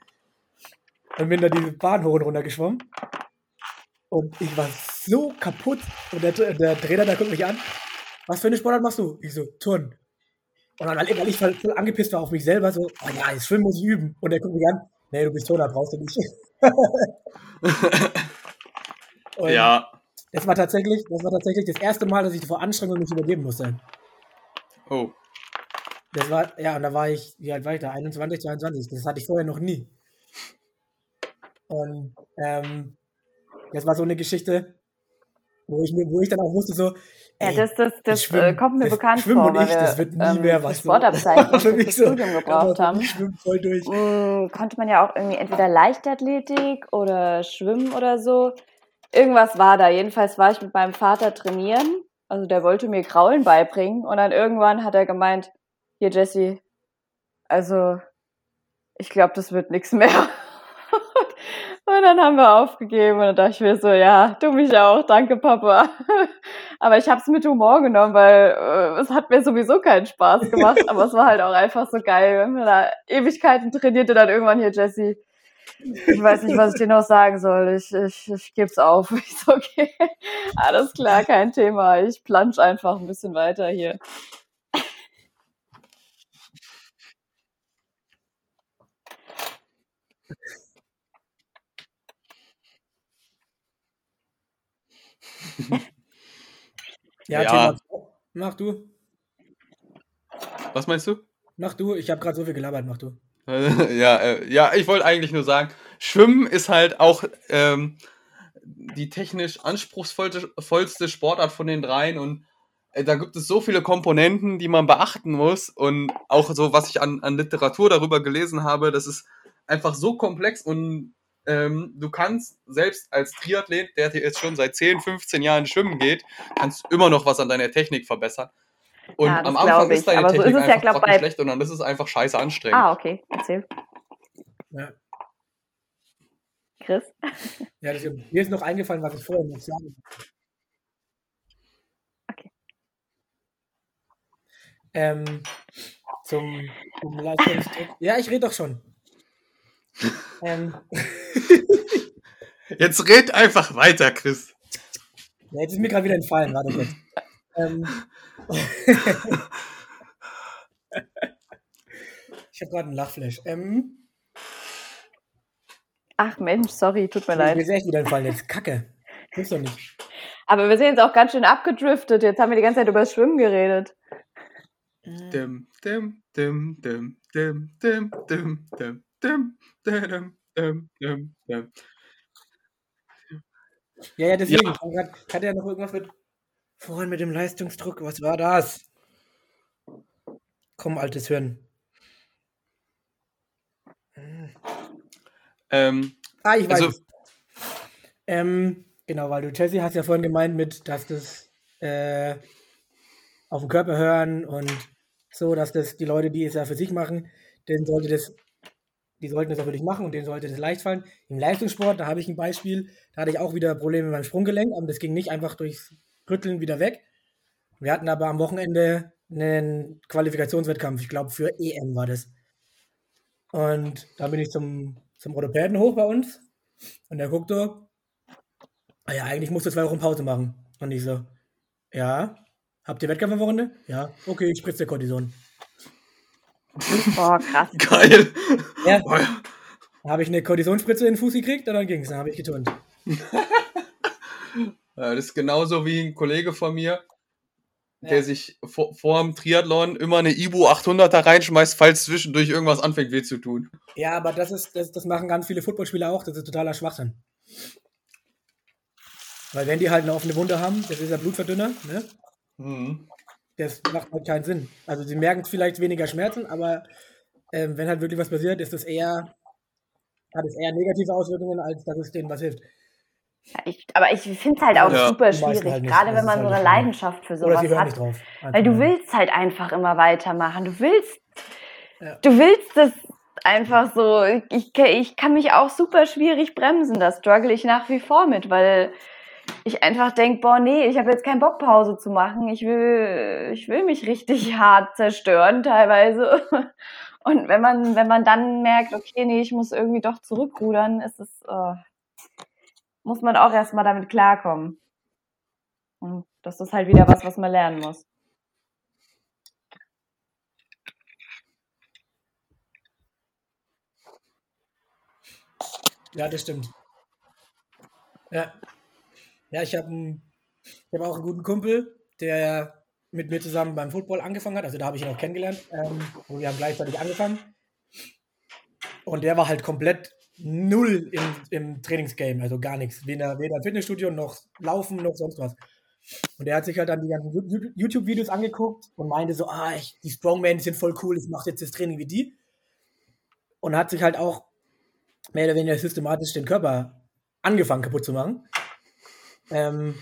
[SPEAKER 2] und bin da diese Bahn hoch und runter geschwommen. Und ich war so kaputt. Und der, der Trainer, der guckt mich an. Was für eine Sportart machst du? Ich so, Turn. Und dann, weil ich voll, voll angepisst war auf mich selber, so, oh ja, jetzt schwimmen muss ich üben. Und der guckt mich an, nee, du bist Turner, brauchst du nicht.
[SPEAKER 1] ja.
[SPEAKER 2] Das war tatsächlich, das war tatsächlich das erste Mal, dass ich vor Anstrengung mich übergeben musste.
[SPEAKER 1] Oh.
[SPEAKER 2] Das war, ja, und da war ich, wie alt war ich da? 21, 22. Das hatte ich vorher noch nie. Und ähm, das war so eine Geschichte, wo ich, wo ich dann auch wusste, so,
[SPEAKER 3] ja, das, das, das schwimm, äh, kommt mir das bekannt
[SPEAKER 2] vor,
[SPEAKER 3] und
[SPEAKER 2] ich, das wird nie ähm, mehr was
[SPEAKER 3] Sportabzeichen für das
[SPEAKER 2] so,
[SPEAKER 3] Studium gebraucht haben.
[SPEAKER 2] Voll durch.
[SPEAKER 3] Mm, konnte man ja auch irgendwie entweder Leichtathletik oder Schwimmen oder so. Irgendwas war da. Jedenfalls war ich mit meinem Vater trainieren. Also der wollte mir Kraulen beibringen und dann irgendwann hat er gemeint, hier Jesse, also ich glaube, das wird nichts mehr. Und dann haben wir aufgegeben und dann dachte ich mir so, ja, du mich auch, danke Papa. Aber ich habe es mit Humor genommen, weil äh, es hat mir sowieso keinen Spaß gemacht, aber es war halt auch einfach so geil. Wenn man da Ewigkeiten trainierte, dann irgendwann hier, Jesse, ich weiß nicht, was ich dir noch sagen soll. Ich, ich, ich gebe es auf. Ich so, okay, alles klar, kein Thema. Ich plansch einfach ein bisschen weiter hier.
[SPEAKER 2] ja, ja. Thema. Mach du.
[SPEAKER 1] Was meinst du?
[SPEAKER 2] Mach du. Ich habe gerade so viel gelabert. Mach du.
[SPEAKER 1] ja, äh, ja, ich wollte eigentlich nur sagen, Schwimmen ist halt auch ähm, die technisch anspruchsvollste Sportart von den dreien und äh, da gibt es so viele Komponenten, die man beachten muss und auch so, was ich an, an Literatur darüber gelesen habe, das ist einfach so komplex und ähm, du kannst selbst als Triathlet, der jetzt schon seit 10, 15 Jahren schwimmen geht, kannst immer noch was an deiner Technik verbessern. Und ja, am Anfang ist deine Technik so ist einfach ja, glaub, schlecht und dann ist es einfach scheiße anstrengend.
[SPEAKER 3] Ah, okay. Erzähl. Ja. Chris?
[SPEAKER 2] Ja, das, mir ist noch eingefallen, was ich vorher noch sagen
[SPEAKER 3] Okay.
[SPEAKER 2] Ähm, zum, zum Leistungsdruck. Ja, ich rede doch schon.
[SPEAKER 1] ähm. Jetzt red einfach weiter, Chris.
[SPEAKER 2] Ja, jetzt ist mir gerade wieder entfallen, warte kurz. ähm. Ich habe gerade einen Lachflash. Ähm.
[SPEAKER 3] Ach Mensch, sorry, tut mir leid.
[SPEAKER 2] Mir ist echt wieder entfallen jetzt. Kacke. Gibt's doch nicht.
[SPEAKER 3] Aber wir sind jetzt auch ganz schön abgedriftet. Jetzt haben wir die ganze Zeit über das Schwimmen geredet.
[SPEAKER 1] Dim, dim, dim, dim, dim, dim, dim, dim, dim, dim, dim, dim, dim.
[SPEAKER 2] Ja, ja, deswegen. Ja. Hat er noch irgendwas mit vorhin mit dem Leistungsdruck? Was war das? Komm, altes Hirn.
[SPEAKER 1] Ähm,
[SPEAKER 2] ah, ich weiß. Also, ähm, genau, weil du, Jesse, hast ja vorhin gemeint mit, dass das äh, auf den Körper hören und so, dass das die Leute, die es ja für sich machen, denen sollte das, die sollten das dich machen und denen sollte das leicht fallen. Im Leistungssport, da habe ich ein Beispiel, da hatte ich auch wieder Probleme mit meinem Sprunggelenk, aber das ging nicht einfach durchs Rütteln wieder weg. Wir hatten aber am Wochenende einen Qualifikationswettkampf, ich glaube für EM war das. Und da bin ich zum zum Orthopäden hoch bei uns und der guckt so, ah ja, eigentlich musst du zwei Wochen Pause machen. Und ich so, ja, habt ihr Wettkampf am Wochenende? Ja, okay, ich spritze Cortison.
[SPEAKER 3] Boah, krass.
[SPEAKER 1] Geil.
[SPEAKER 2] Ja, Dann habe ich eine Kortisonspritze in den Fuß gekriegt und dann ging es, dann habe ich geturnt.
[SPEAKER 1] ja, das ist genauso wie ein Kollege von mir, der ja. sich vor, vor dem Triathlon immer eine Ibu 800er reinschmeißt, falls zwischendurch irgendwas anfängt weh zu tun.
[SPEAKER 2] Ja, aber das ist, das, das machen ganz viele Footballspieler auch, das ist totaler Schwachsinn. Weil wenn die halt eine offene Wunde haben, das ist ja Blutverdünner, ne? Mhm. Das macht halt keinen Sinn. Also sie merken vielleicht weniger Schmerzen, aber ähm, wenn halt wirklich was passiert, ist das eher, hat es eher negative Auswirkungen, als dass es denen was hilft.
[SPEAKER 3] Ich, aber ich finde es halt auch
[SPEAKER 1] Ja.
[SPEAKER 3] super schwierig,
[SPEAKER 2] halt
[SPEAKER 3] gerade
[SPEAKER 2] Das
[SPEAKER 3] wenn man
[SPEAKER 2] halt
[SPEAKER 3] so eine. Leidenschaft für
[SPEAKER 2] Oder
[SPEAKER 3] sowas hat.
[SPEAKER 2] nicht drauf.
[SPEAKER 3] Weil du willst halt einfach immer weitermachen. Du willst,
[SPEAKER 2] Ja.
[SPEAKER 3] du willst das einfach so. Ich, ich kann mich auch super schwierig bremsen. Da struggle ich nach wie vor mit, weil ich einfach denke, boah, nee, ich habe jetzt keinen Bock, Pause zu machen. Ich will, ich will mich richtig hart zerstören teilweise. Und wenn man, wenn man dann merkt, okay, nee, ich muss irgendwie doch zurückrudern, ist es, äh, muss man auch erstmal damit klarkommen. Und das ist halt wieder was, was man lernen muss.
[SPEAKER 2] Ja, das stimmt. Ja. Ja, ich habe hab auch einen guten Kumpel, der mit mir zusammen beim Football angefangen hat. Also da habe ich ihn auch kennengelernt. Ähm, und wir haben gleichzeitig angefangen. Und der war halt komplett null im, im Trainingsgame, also gar nichts. Weder, weder Fitnessstudio noch Laufen noch sonst was. Und der hat sich halt dann die ganzen YouTube-Videos angeguckt und meinte so, ah, ich, die Strongmen sind voll cool, ich mache jetzt das Training wie die. Und hat sich halt auch mehr oder weniger systematisch den Körper angefangen kaputt zu machen. Ähm,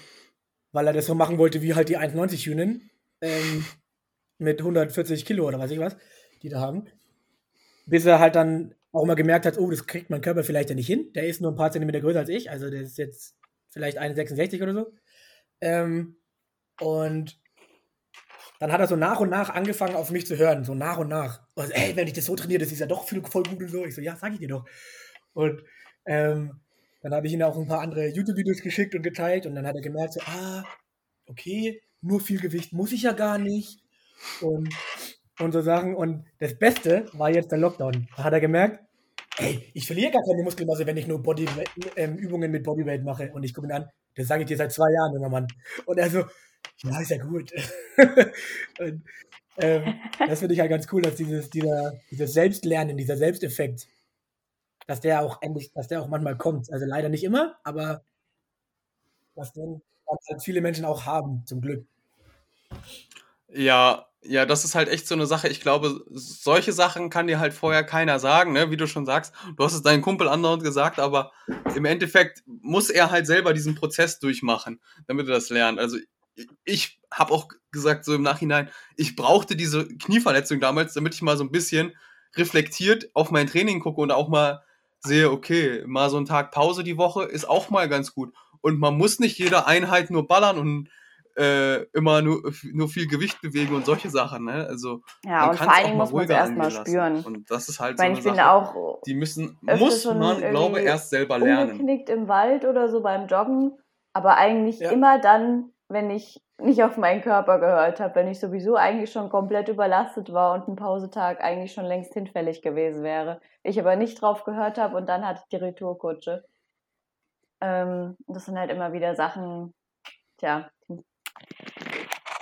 [SPEAKER 2] weil er das so machen wollte wie halt die 1,90 Hühnen ähm, mit 140 Kilo oder weiß ich was, die da haben. Bis er halt dann auch mal gemerkt hat, oh, das kriegt mein Körper vielleicht ja nicht hin. Der ist nur ein paar Zentimeter größer als ich, also der ist jetzt vielleicht 1,66 oder so. Ähm, und dann hat er so nach und nach angefangen, auf mich zu hören, so nach und nach. Also, ey, wenn ich das so trainiere, das ist ja doch viel, voll gut und so. Ich so, ja, sag ich dir doch. Und ähm, dann habe ich ihm auch ein paar andere YouTube-Videos geschickt und geteilt und dann hat er gemerkt, so, ah, okay, nur viel Gewicht muss ich ja gar nicht. Und, und so Sachen. Und das Beste war jetzt der Lockdown. Da hat er gemerkt, ey, ich verliere gar keine Muskelmasse, wenn ich nur Body, ähm, Übungen mit Bodyweight mache. Und ich gucke ihn an, das sage ich dir seit zwei Jahren, junger Mann. Und er so, ja, ist ja gut. und, ähm, das finde ich halt ganz cool, dass dieses, dieser, dieses Selbstlernen, dieser Selbsteffekt, dass der auch endlich, dass der auch manchmal kommt. Also leider nicht immer, aber dass den was halt viele Menschen auch haben, zum Glück.
[SPEAKER 1] Ja, ja, das ist halt echt so eine Sache. Ich glaube, solche Sachen kann dir halt vorher keiner sagen, ne? Wie du schon sagst. Du hast es deinem Kumpel andauernd gesagt, aber im Endeffekt muss er halt selber diesen Prozess durchmachen, damit er das lernt. Also ich habe auch gesagt, so im Nachhinein, ich brauchte diese Knieverletzung damals, damit ich mal so ein bisschen reflektiert auf mein Training gucke und auch mal sehe, okay, mal so ein Tag Pause die Woche ist auch mal ganz gut. Und man muss nicht jede Einheit nur ballern und äh, immer nur, nur viel Gewicht bewegen und solche Sachen. Ne? Also
[SPEAKER 3] Ja, und vor allen Dingen muss man es erstmal spüren.
[SPEAKER 1] Und das ist halt
[SPEAKER 3] Ich
[SPEAKER 1] so
[SPEAKER 3] meine,
[SPEAKER 1] eine
[SPEAKER 3] ich
[SPEAKER 1] Sache.
[SPEAKER 3] auch
[SPEAKER 1] Die müssen, muss man, glaube
[SPEAKER 3] irgendwie
[SPEAKER 1] erst selber lernen.
[SPEAKER 3] umgeknickt im Wald oder so beim Joggen, aber eigentlich
[SPEAKER 2] Ja.
[SPEAKER 3] immer dann, wenn ich nicht auf meinen Körper gehört habe, wenn ich sowieso eigentlich schon komplett überlastet war und ein Pausetag eigentlich schon längst hinfällig gewesen wäre. Ich aber nicht drauf gehört habe und dann hatte ich die Retourkutsche. Ähm, das sind halt immer wieder Sachen, tja,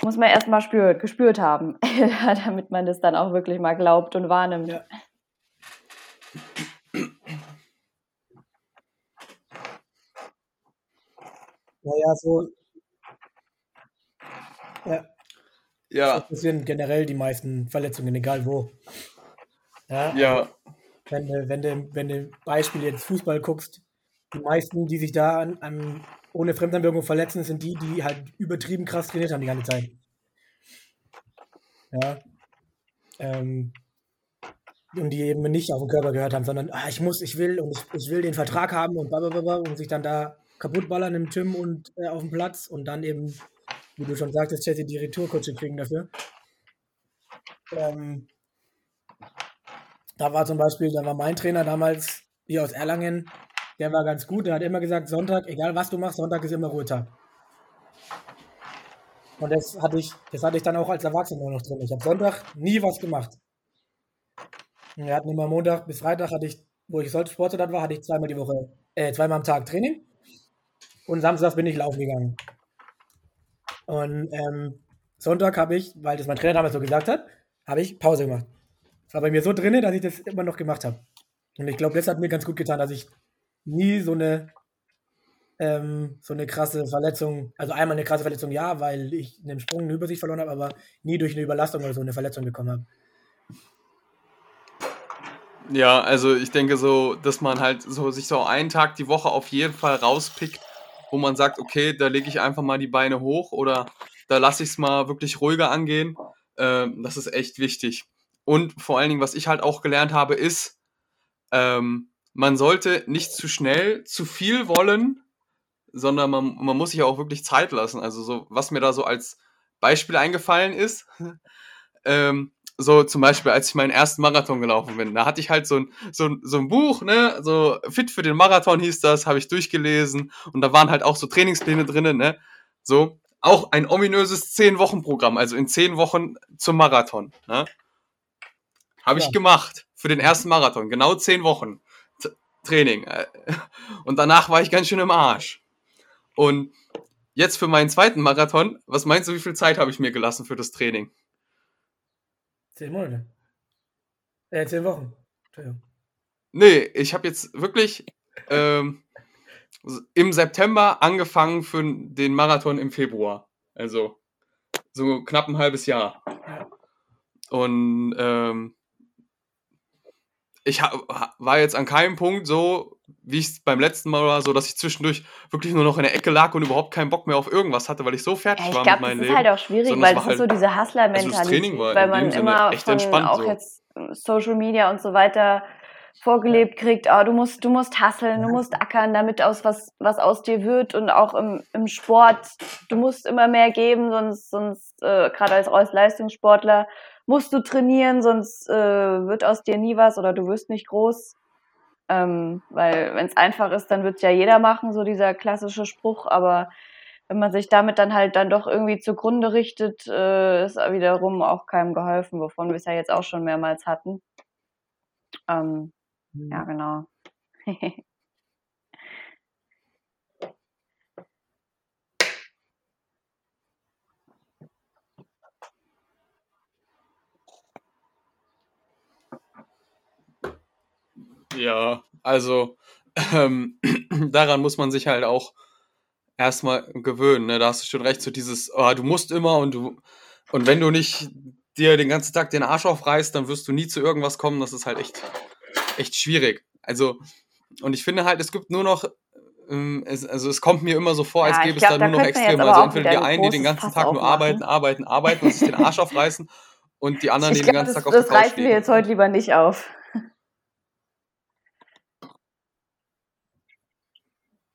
[SPEAKER 3] muss man erstmal spürt, gespürt haben, damit man das dann auch wirklich mal glaubt und wahrnimmt.
[SPEAKER 2] Ja. Naja, so. Ja,
[SPEAKER 1] Ja,
[SPEAKER 2] das sind generell die meisten Verletzungen, egal wo. Ja,
[SPEAKER 1] ja,
[SPEAKER 2] wenn du, wenn du, wenn du Beispiel jetzt Fußball guckst, die meisten, die sich da an, an, ohne Fremdanwirkung verletzen, sind die, die halt übertrieben krass trainiert haben die ganze Zeit. Ja. Ähm, und die eben nicht auf den Körper gehört haben, sondern ah, ich muss, ich will und ich, ich will den Vertrag haben und blablabla und sich dann da kaputtballern im Gym und äh, auf dem Platz und dann eben, wie du schon sagtest, Jesse, die Retourkutsche kriegen dafür. Ähm, da war zum Beispiel, da war mein Trainer damals hier aus Erlangen, der war ganz gut, der hat immer gesagt, Sonntag, egal was du machst, Sonntag ist immer Ruhetag. Und das hatte ich, das hatte ich dann auch als Erwachsener noch drin. Ich habe Sonntag nie was gemacht. Und wir hatten immer Montag bis Freitag hatte ich, wo ich Sportsoldat war, hatte ich zweimal die Woche, äh, zweimal am Tag Training. Und samstags bin ich laufen gegangen. Und ähm, Sonntag habe ich, weil das mein Trainer damals so gesagt hat, habe ich Pause gemacht. Das war bei mir so drin, dass ich das immer noch gemacht habe. Und ich glaube, das hat mir ganz gut getan, dass ich nie so eine ähm, so eine krasse Verletzung, also einmal eine krasse Verletzung, ja, weil ich einen Sprung eine Übersicht verloren habe, aber nie durch eine Überlastung oder so eine Verletzung bekommen habe.
[SPEAKER 1] Ja, also ich denke so, dass man halt so sich so einen Tag die Woche auf jeden Fall rauspickt, wo man sagt, okay, da lege ich einfach mal die Beine hoch oder da lasse ich es mal wirklich ruhiger angehen. Ähm, das ist echt wichtig. Und vor allen Dingen, was ich halt auch gelernt habe, ist, ähm, man sollte nicht zu schnell zu viel wollen, sondern man, man muss sich auch wirklich Zeit lassen. Also so, was mir da so als Beispiel eingefallen ist, ähm, so zum Beispiel, als ich meinen ersten Marathon gelaufen bin, da hatte ich halt so ein, so ein, so ein Buch, ne, so Fit für den Marathon hieß das, habe ich durchgelesen. Und da waren halt auch so Trainingspläne drinnen, ne, so, auch ein ominöses zehn-Wochen-Programm, also in zehn Wochen zum Marathon, ne, habe ja. ich gemacht für den ersten Marathon, genau zehn Wochen. T Training und danach war ich ganz schön im Arsch und jetzt für meinen zweiten Marathon, was meinst du, wie viel Zeit habe ich mir gelassen für das Training?
[SPEAKER 2] Zehn Monate. Äh, zehn Wochen. Entschuldigung.
[SPEAKER 1] Nee, ich habe jetzt wirklich ähm, im September angefangen für den Marathon im Februar. Also so knapp ein halbes Jahr. Und ähm, ich war jetzt an keinem Punkt so, wie es beim letzten Mal war, so dass ich zwischendurch wirklich nur noch in der Ecke lag und überhaupt keinen Bock mehr auf irgendwas hatte, weil ich so fertig ja, ich war glaub, mit meinem Leben.
[SPEAKER 3] Ich glaube, das ist halt auch schwierig, weil das halt, ist so diese Hustler-Mentalität, also weil man immer von auch so. jetzt Social Media und so weiter vorgelebt kriegt, oh, du musst, du musst hustlen, du musst ackern, damit aus was, was aus dir wird und auch im, im Sport, du musst immer mehr geben, sonst, sonst äh, gerade als Leistungssportler musst du trainieren, sonst äh, wird aus dir nie was oder du wirst nicht groß. Ähm, weil wenn es einfach ist, dann wird es ja jeder machen, so dieser klassische Spruch, aber wenn man sich damit dann halt dann doch irgendwie zugrunde richtet, äh, ist wiederum auch keinem geholfen, wovon wir es ja jetzt auch schon mehrmals hatten. Ähm, mhm. Ja, genau.
[SPEAKER 1] Ja, also ähm, daran muss man sich halt auch erstmal gewöhnen. Ne? Da hast du schon recht, so dieses, oh, du musst immer und du, und wenn du nicht dir den ganzen Tag den Arsch aufreißt, dann wirst du nie zu irgendwas kommen. Das ist halt echt, echt schwierig. Also, und ich finde halt, es gibt nur noch, ähm, es, also es kommt mir immer so vor, als ja, gäbe es da nur noch Extreme. Also entweder die einen, die den ganzen Tag nur arbeiten, arbeiten, arbeiten und sich den Arsch aufreißen und die anderen, die den ganzen Tag auf
[SPEAKER 3] das der Couch reißen wir jetzt heute lieber nicht auf.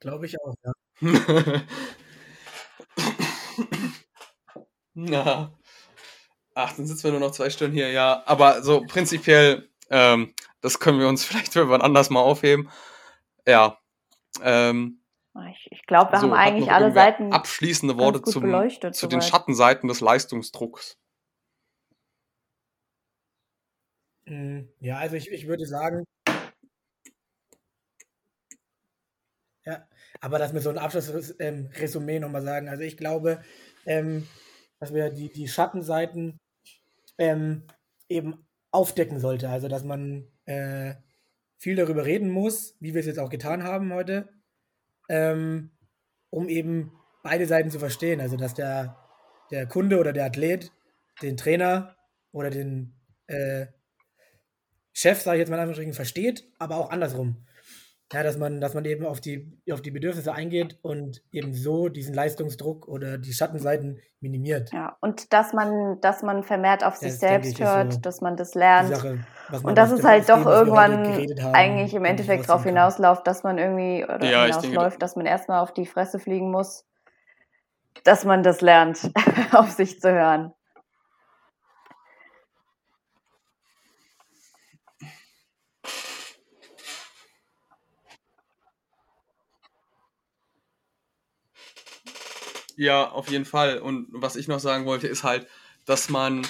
[SPEAKER 2] Glaube ich auch, ja.
[SPEAKER 1] Na. Ach, dann sitzen wir nur noch zwei Stunden hier, ja. Aber so prinzipiell, ähm, das können wir uns vielleicht für wann anders mal aufheben. Ja. Ähm,
[SPEAKER 3] ich, ich glaube, wir so, haben eigentlich alle Seiten.
[SPEAKER 1] Abschließende Worte zum, zu den Schattenseiten des Leistungsdrucks.
[SPEAKER 2] Hm, ja, also ich, ich würde sagen, Ja, aber dass wir so ein Abschlussresümee ähm, nochmal sagen. Also ich glaube, ähm, dass wir die, die Schattenseiten ähm, eben aufdecken sollte. Also dass man äh, viel darüber reden muss, wie wir es jetzt auch getan haben heute, ähm, um eben beide Seiten zu verstehen. Also dass der, der Kunde oder der Athlet den Trainer oder den äh, Chef, sage ich jetzt mal in Anführungsstrichen, versteht, aber auch andersrum. Ja, dass man, dass man eben auf die, auf die Bedürfnisse eingeht und eben so diesen Leistungsdruck oder die Schattenseiten minimiert.
[SPEAKER 3] Ja, und dass man, dass man vermehrt auf sich selbst hört, so dass man das lernt. Sache, und dass es halt doch irgendwann eigentlich im Endeffekt darauf hinausläuft, dass man irgendwie oder ja, hinausläuft, dass man erstmal auf die Fresse fliegen muss, dass man das lernt, auf sich zu hören.
[SPEAKER 1] Ja, auf jeden Fall. Und was ich noch sagen wollte, ist halt, dass man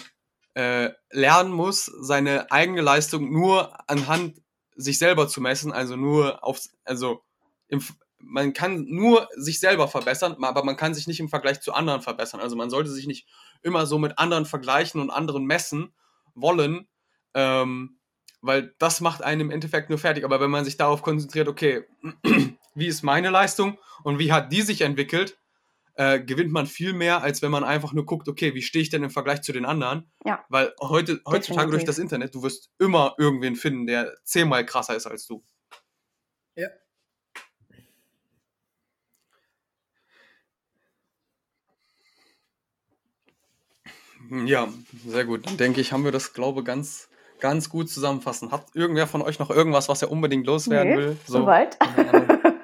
[SPEAKER 1] äh, lernen muss, seine eigene Leistung nur anhand sich selber zu messen, also nur auf, also im, man kann nur sich selber verbessern, aber man kann sich nicht im Vergleich zu anderen verbessern. Also man sollte sich nicht immer so mit anderen vergleichen und anderen messen wollen, ähm, weil das macht einen im Endeffekt nur fertig. Aber wenn man sich darauf konzentriert, okay, wie ist meine Leistung und wie hat die sich entwickelt, äh, gewinnt man viel mehr, als wenn man einfach nur guckt, okay, wie stehe ich denn im Vergleich zu den anderen?
[SPEAKER 3] Ja.
[SPEAKER 1] Weil heute, heutzutage durch
[SPEAKER 3] Definitiv.
[SPEAKER 1] das Internet, du wirst immer irgendwen finden, der zehnmal krasser ist als du.
[SPEAKER 2] Ja.
[SPEAKER 1] Ja, sehr gut. Dann denke ich, haben wir das, glaube ich, ganz, ganz gut zusammenfassen. Hat irgendwer von euch noch irgendwas, was er unbedingt loswerden
[SPEAKER 3] Nee,
[SPEAKER 1] will?
[SPEAKER 3] Soweit.
[SPEAKER 1] keine Ahnung.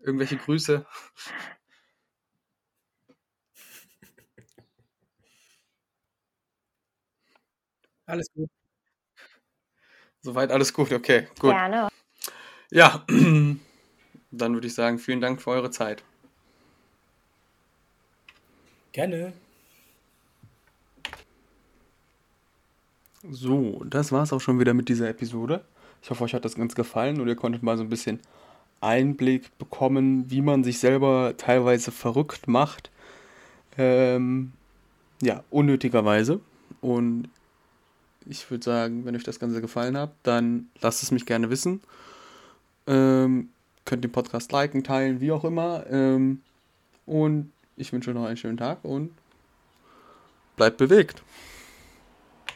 [SPEAKER 1] Irgendwelche Grüße?
[SPEAKER 2] Alles gut.
[SPEAKER 1] Soweit alles gut, okay, gut.
[SPEAKER 3] Gerne.
[SPEAKER 1] Ja, dann würde ich sagen, vielen Dank für eure Zeit.
[SPEAKER 2] Gerne.
[SPEAKER 1] So, das war's auch schon wieder mit dieser Episode. Ich hoffe, euch hat das ganz gefallen und ihr konntet mal so ein bisschen Einblick bekommen, wie man sich selber teilweise verrückt macht. Ähm, ja, unnötigerweise. Und ich würde sagen, wenn euch das Ganze gefallen hat, dann lasst es mich gerne wissen. Ähm, könnt den Podcast liken, teilen, wie auch immer. Ähm, und ich wünsche euch noch einen schönen Tag und bleibt bewegt.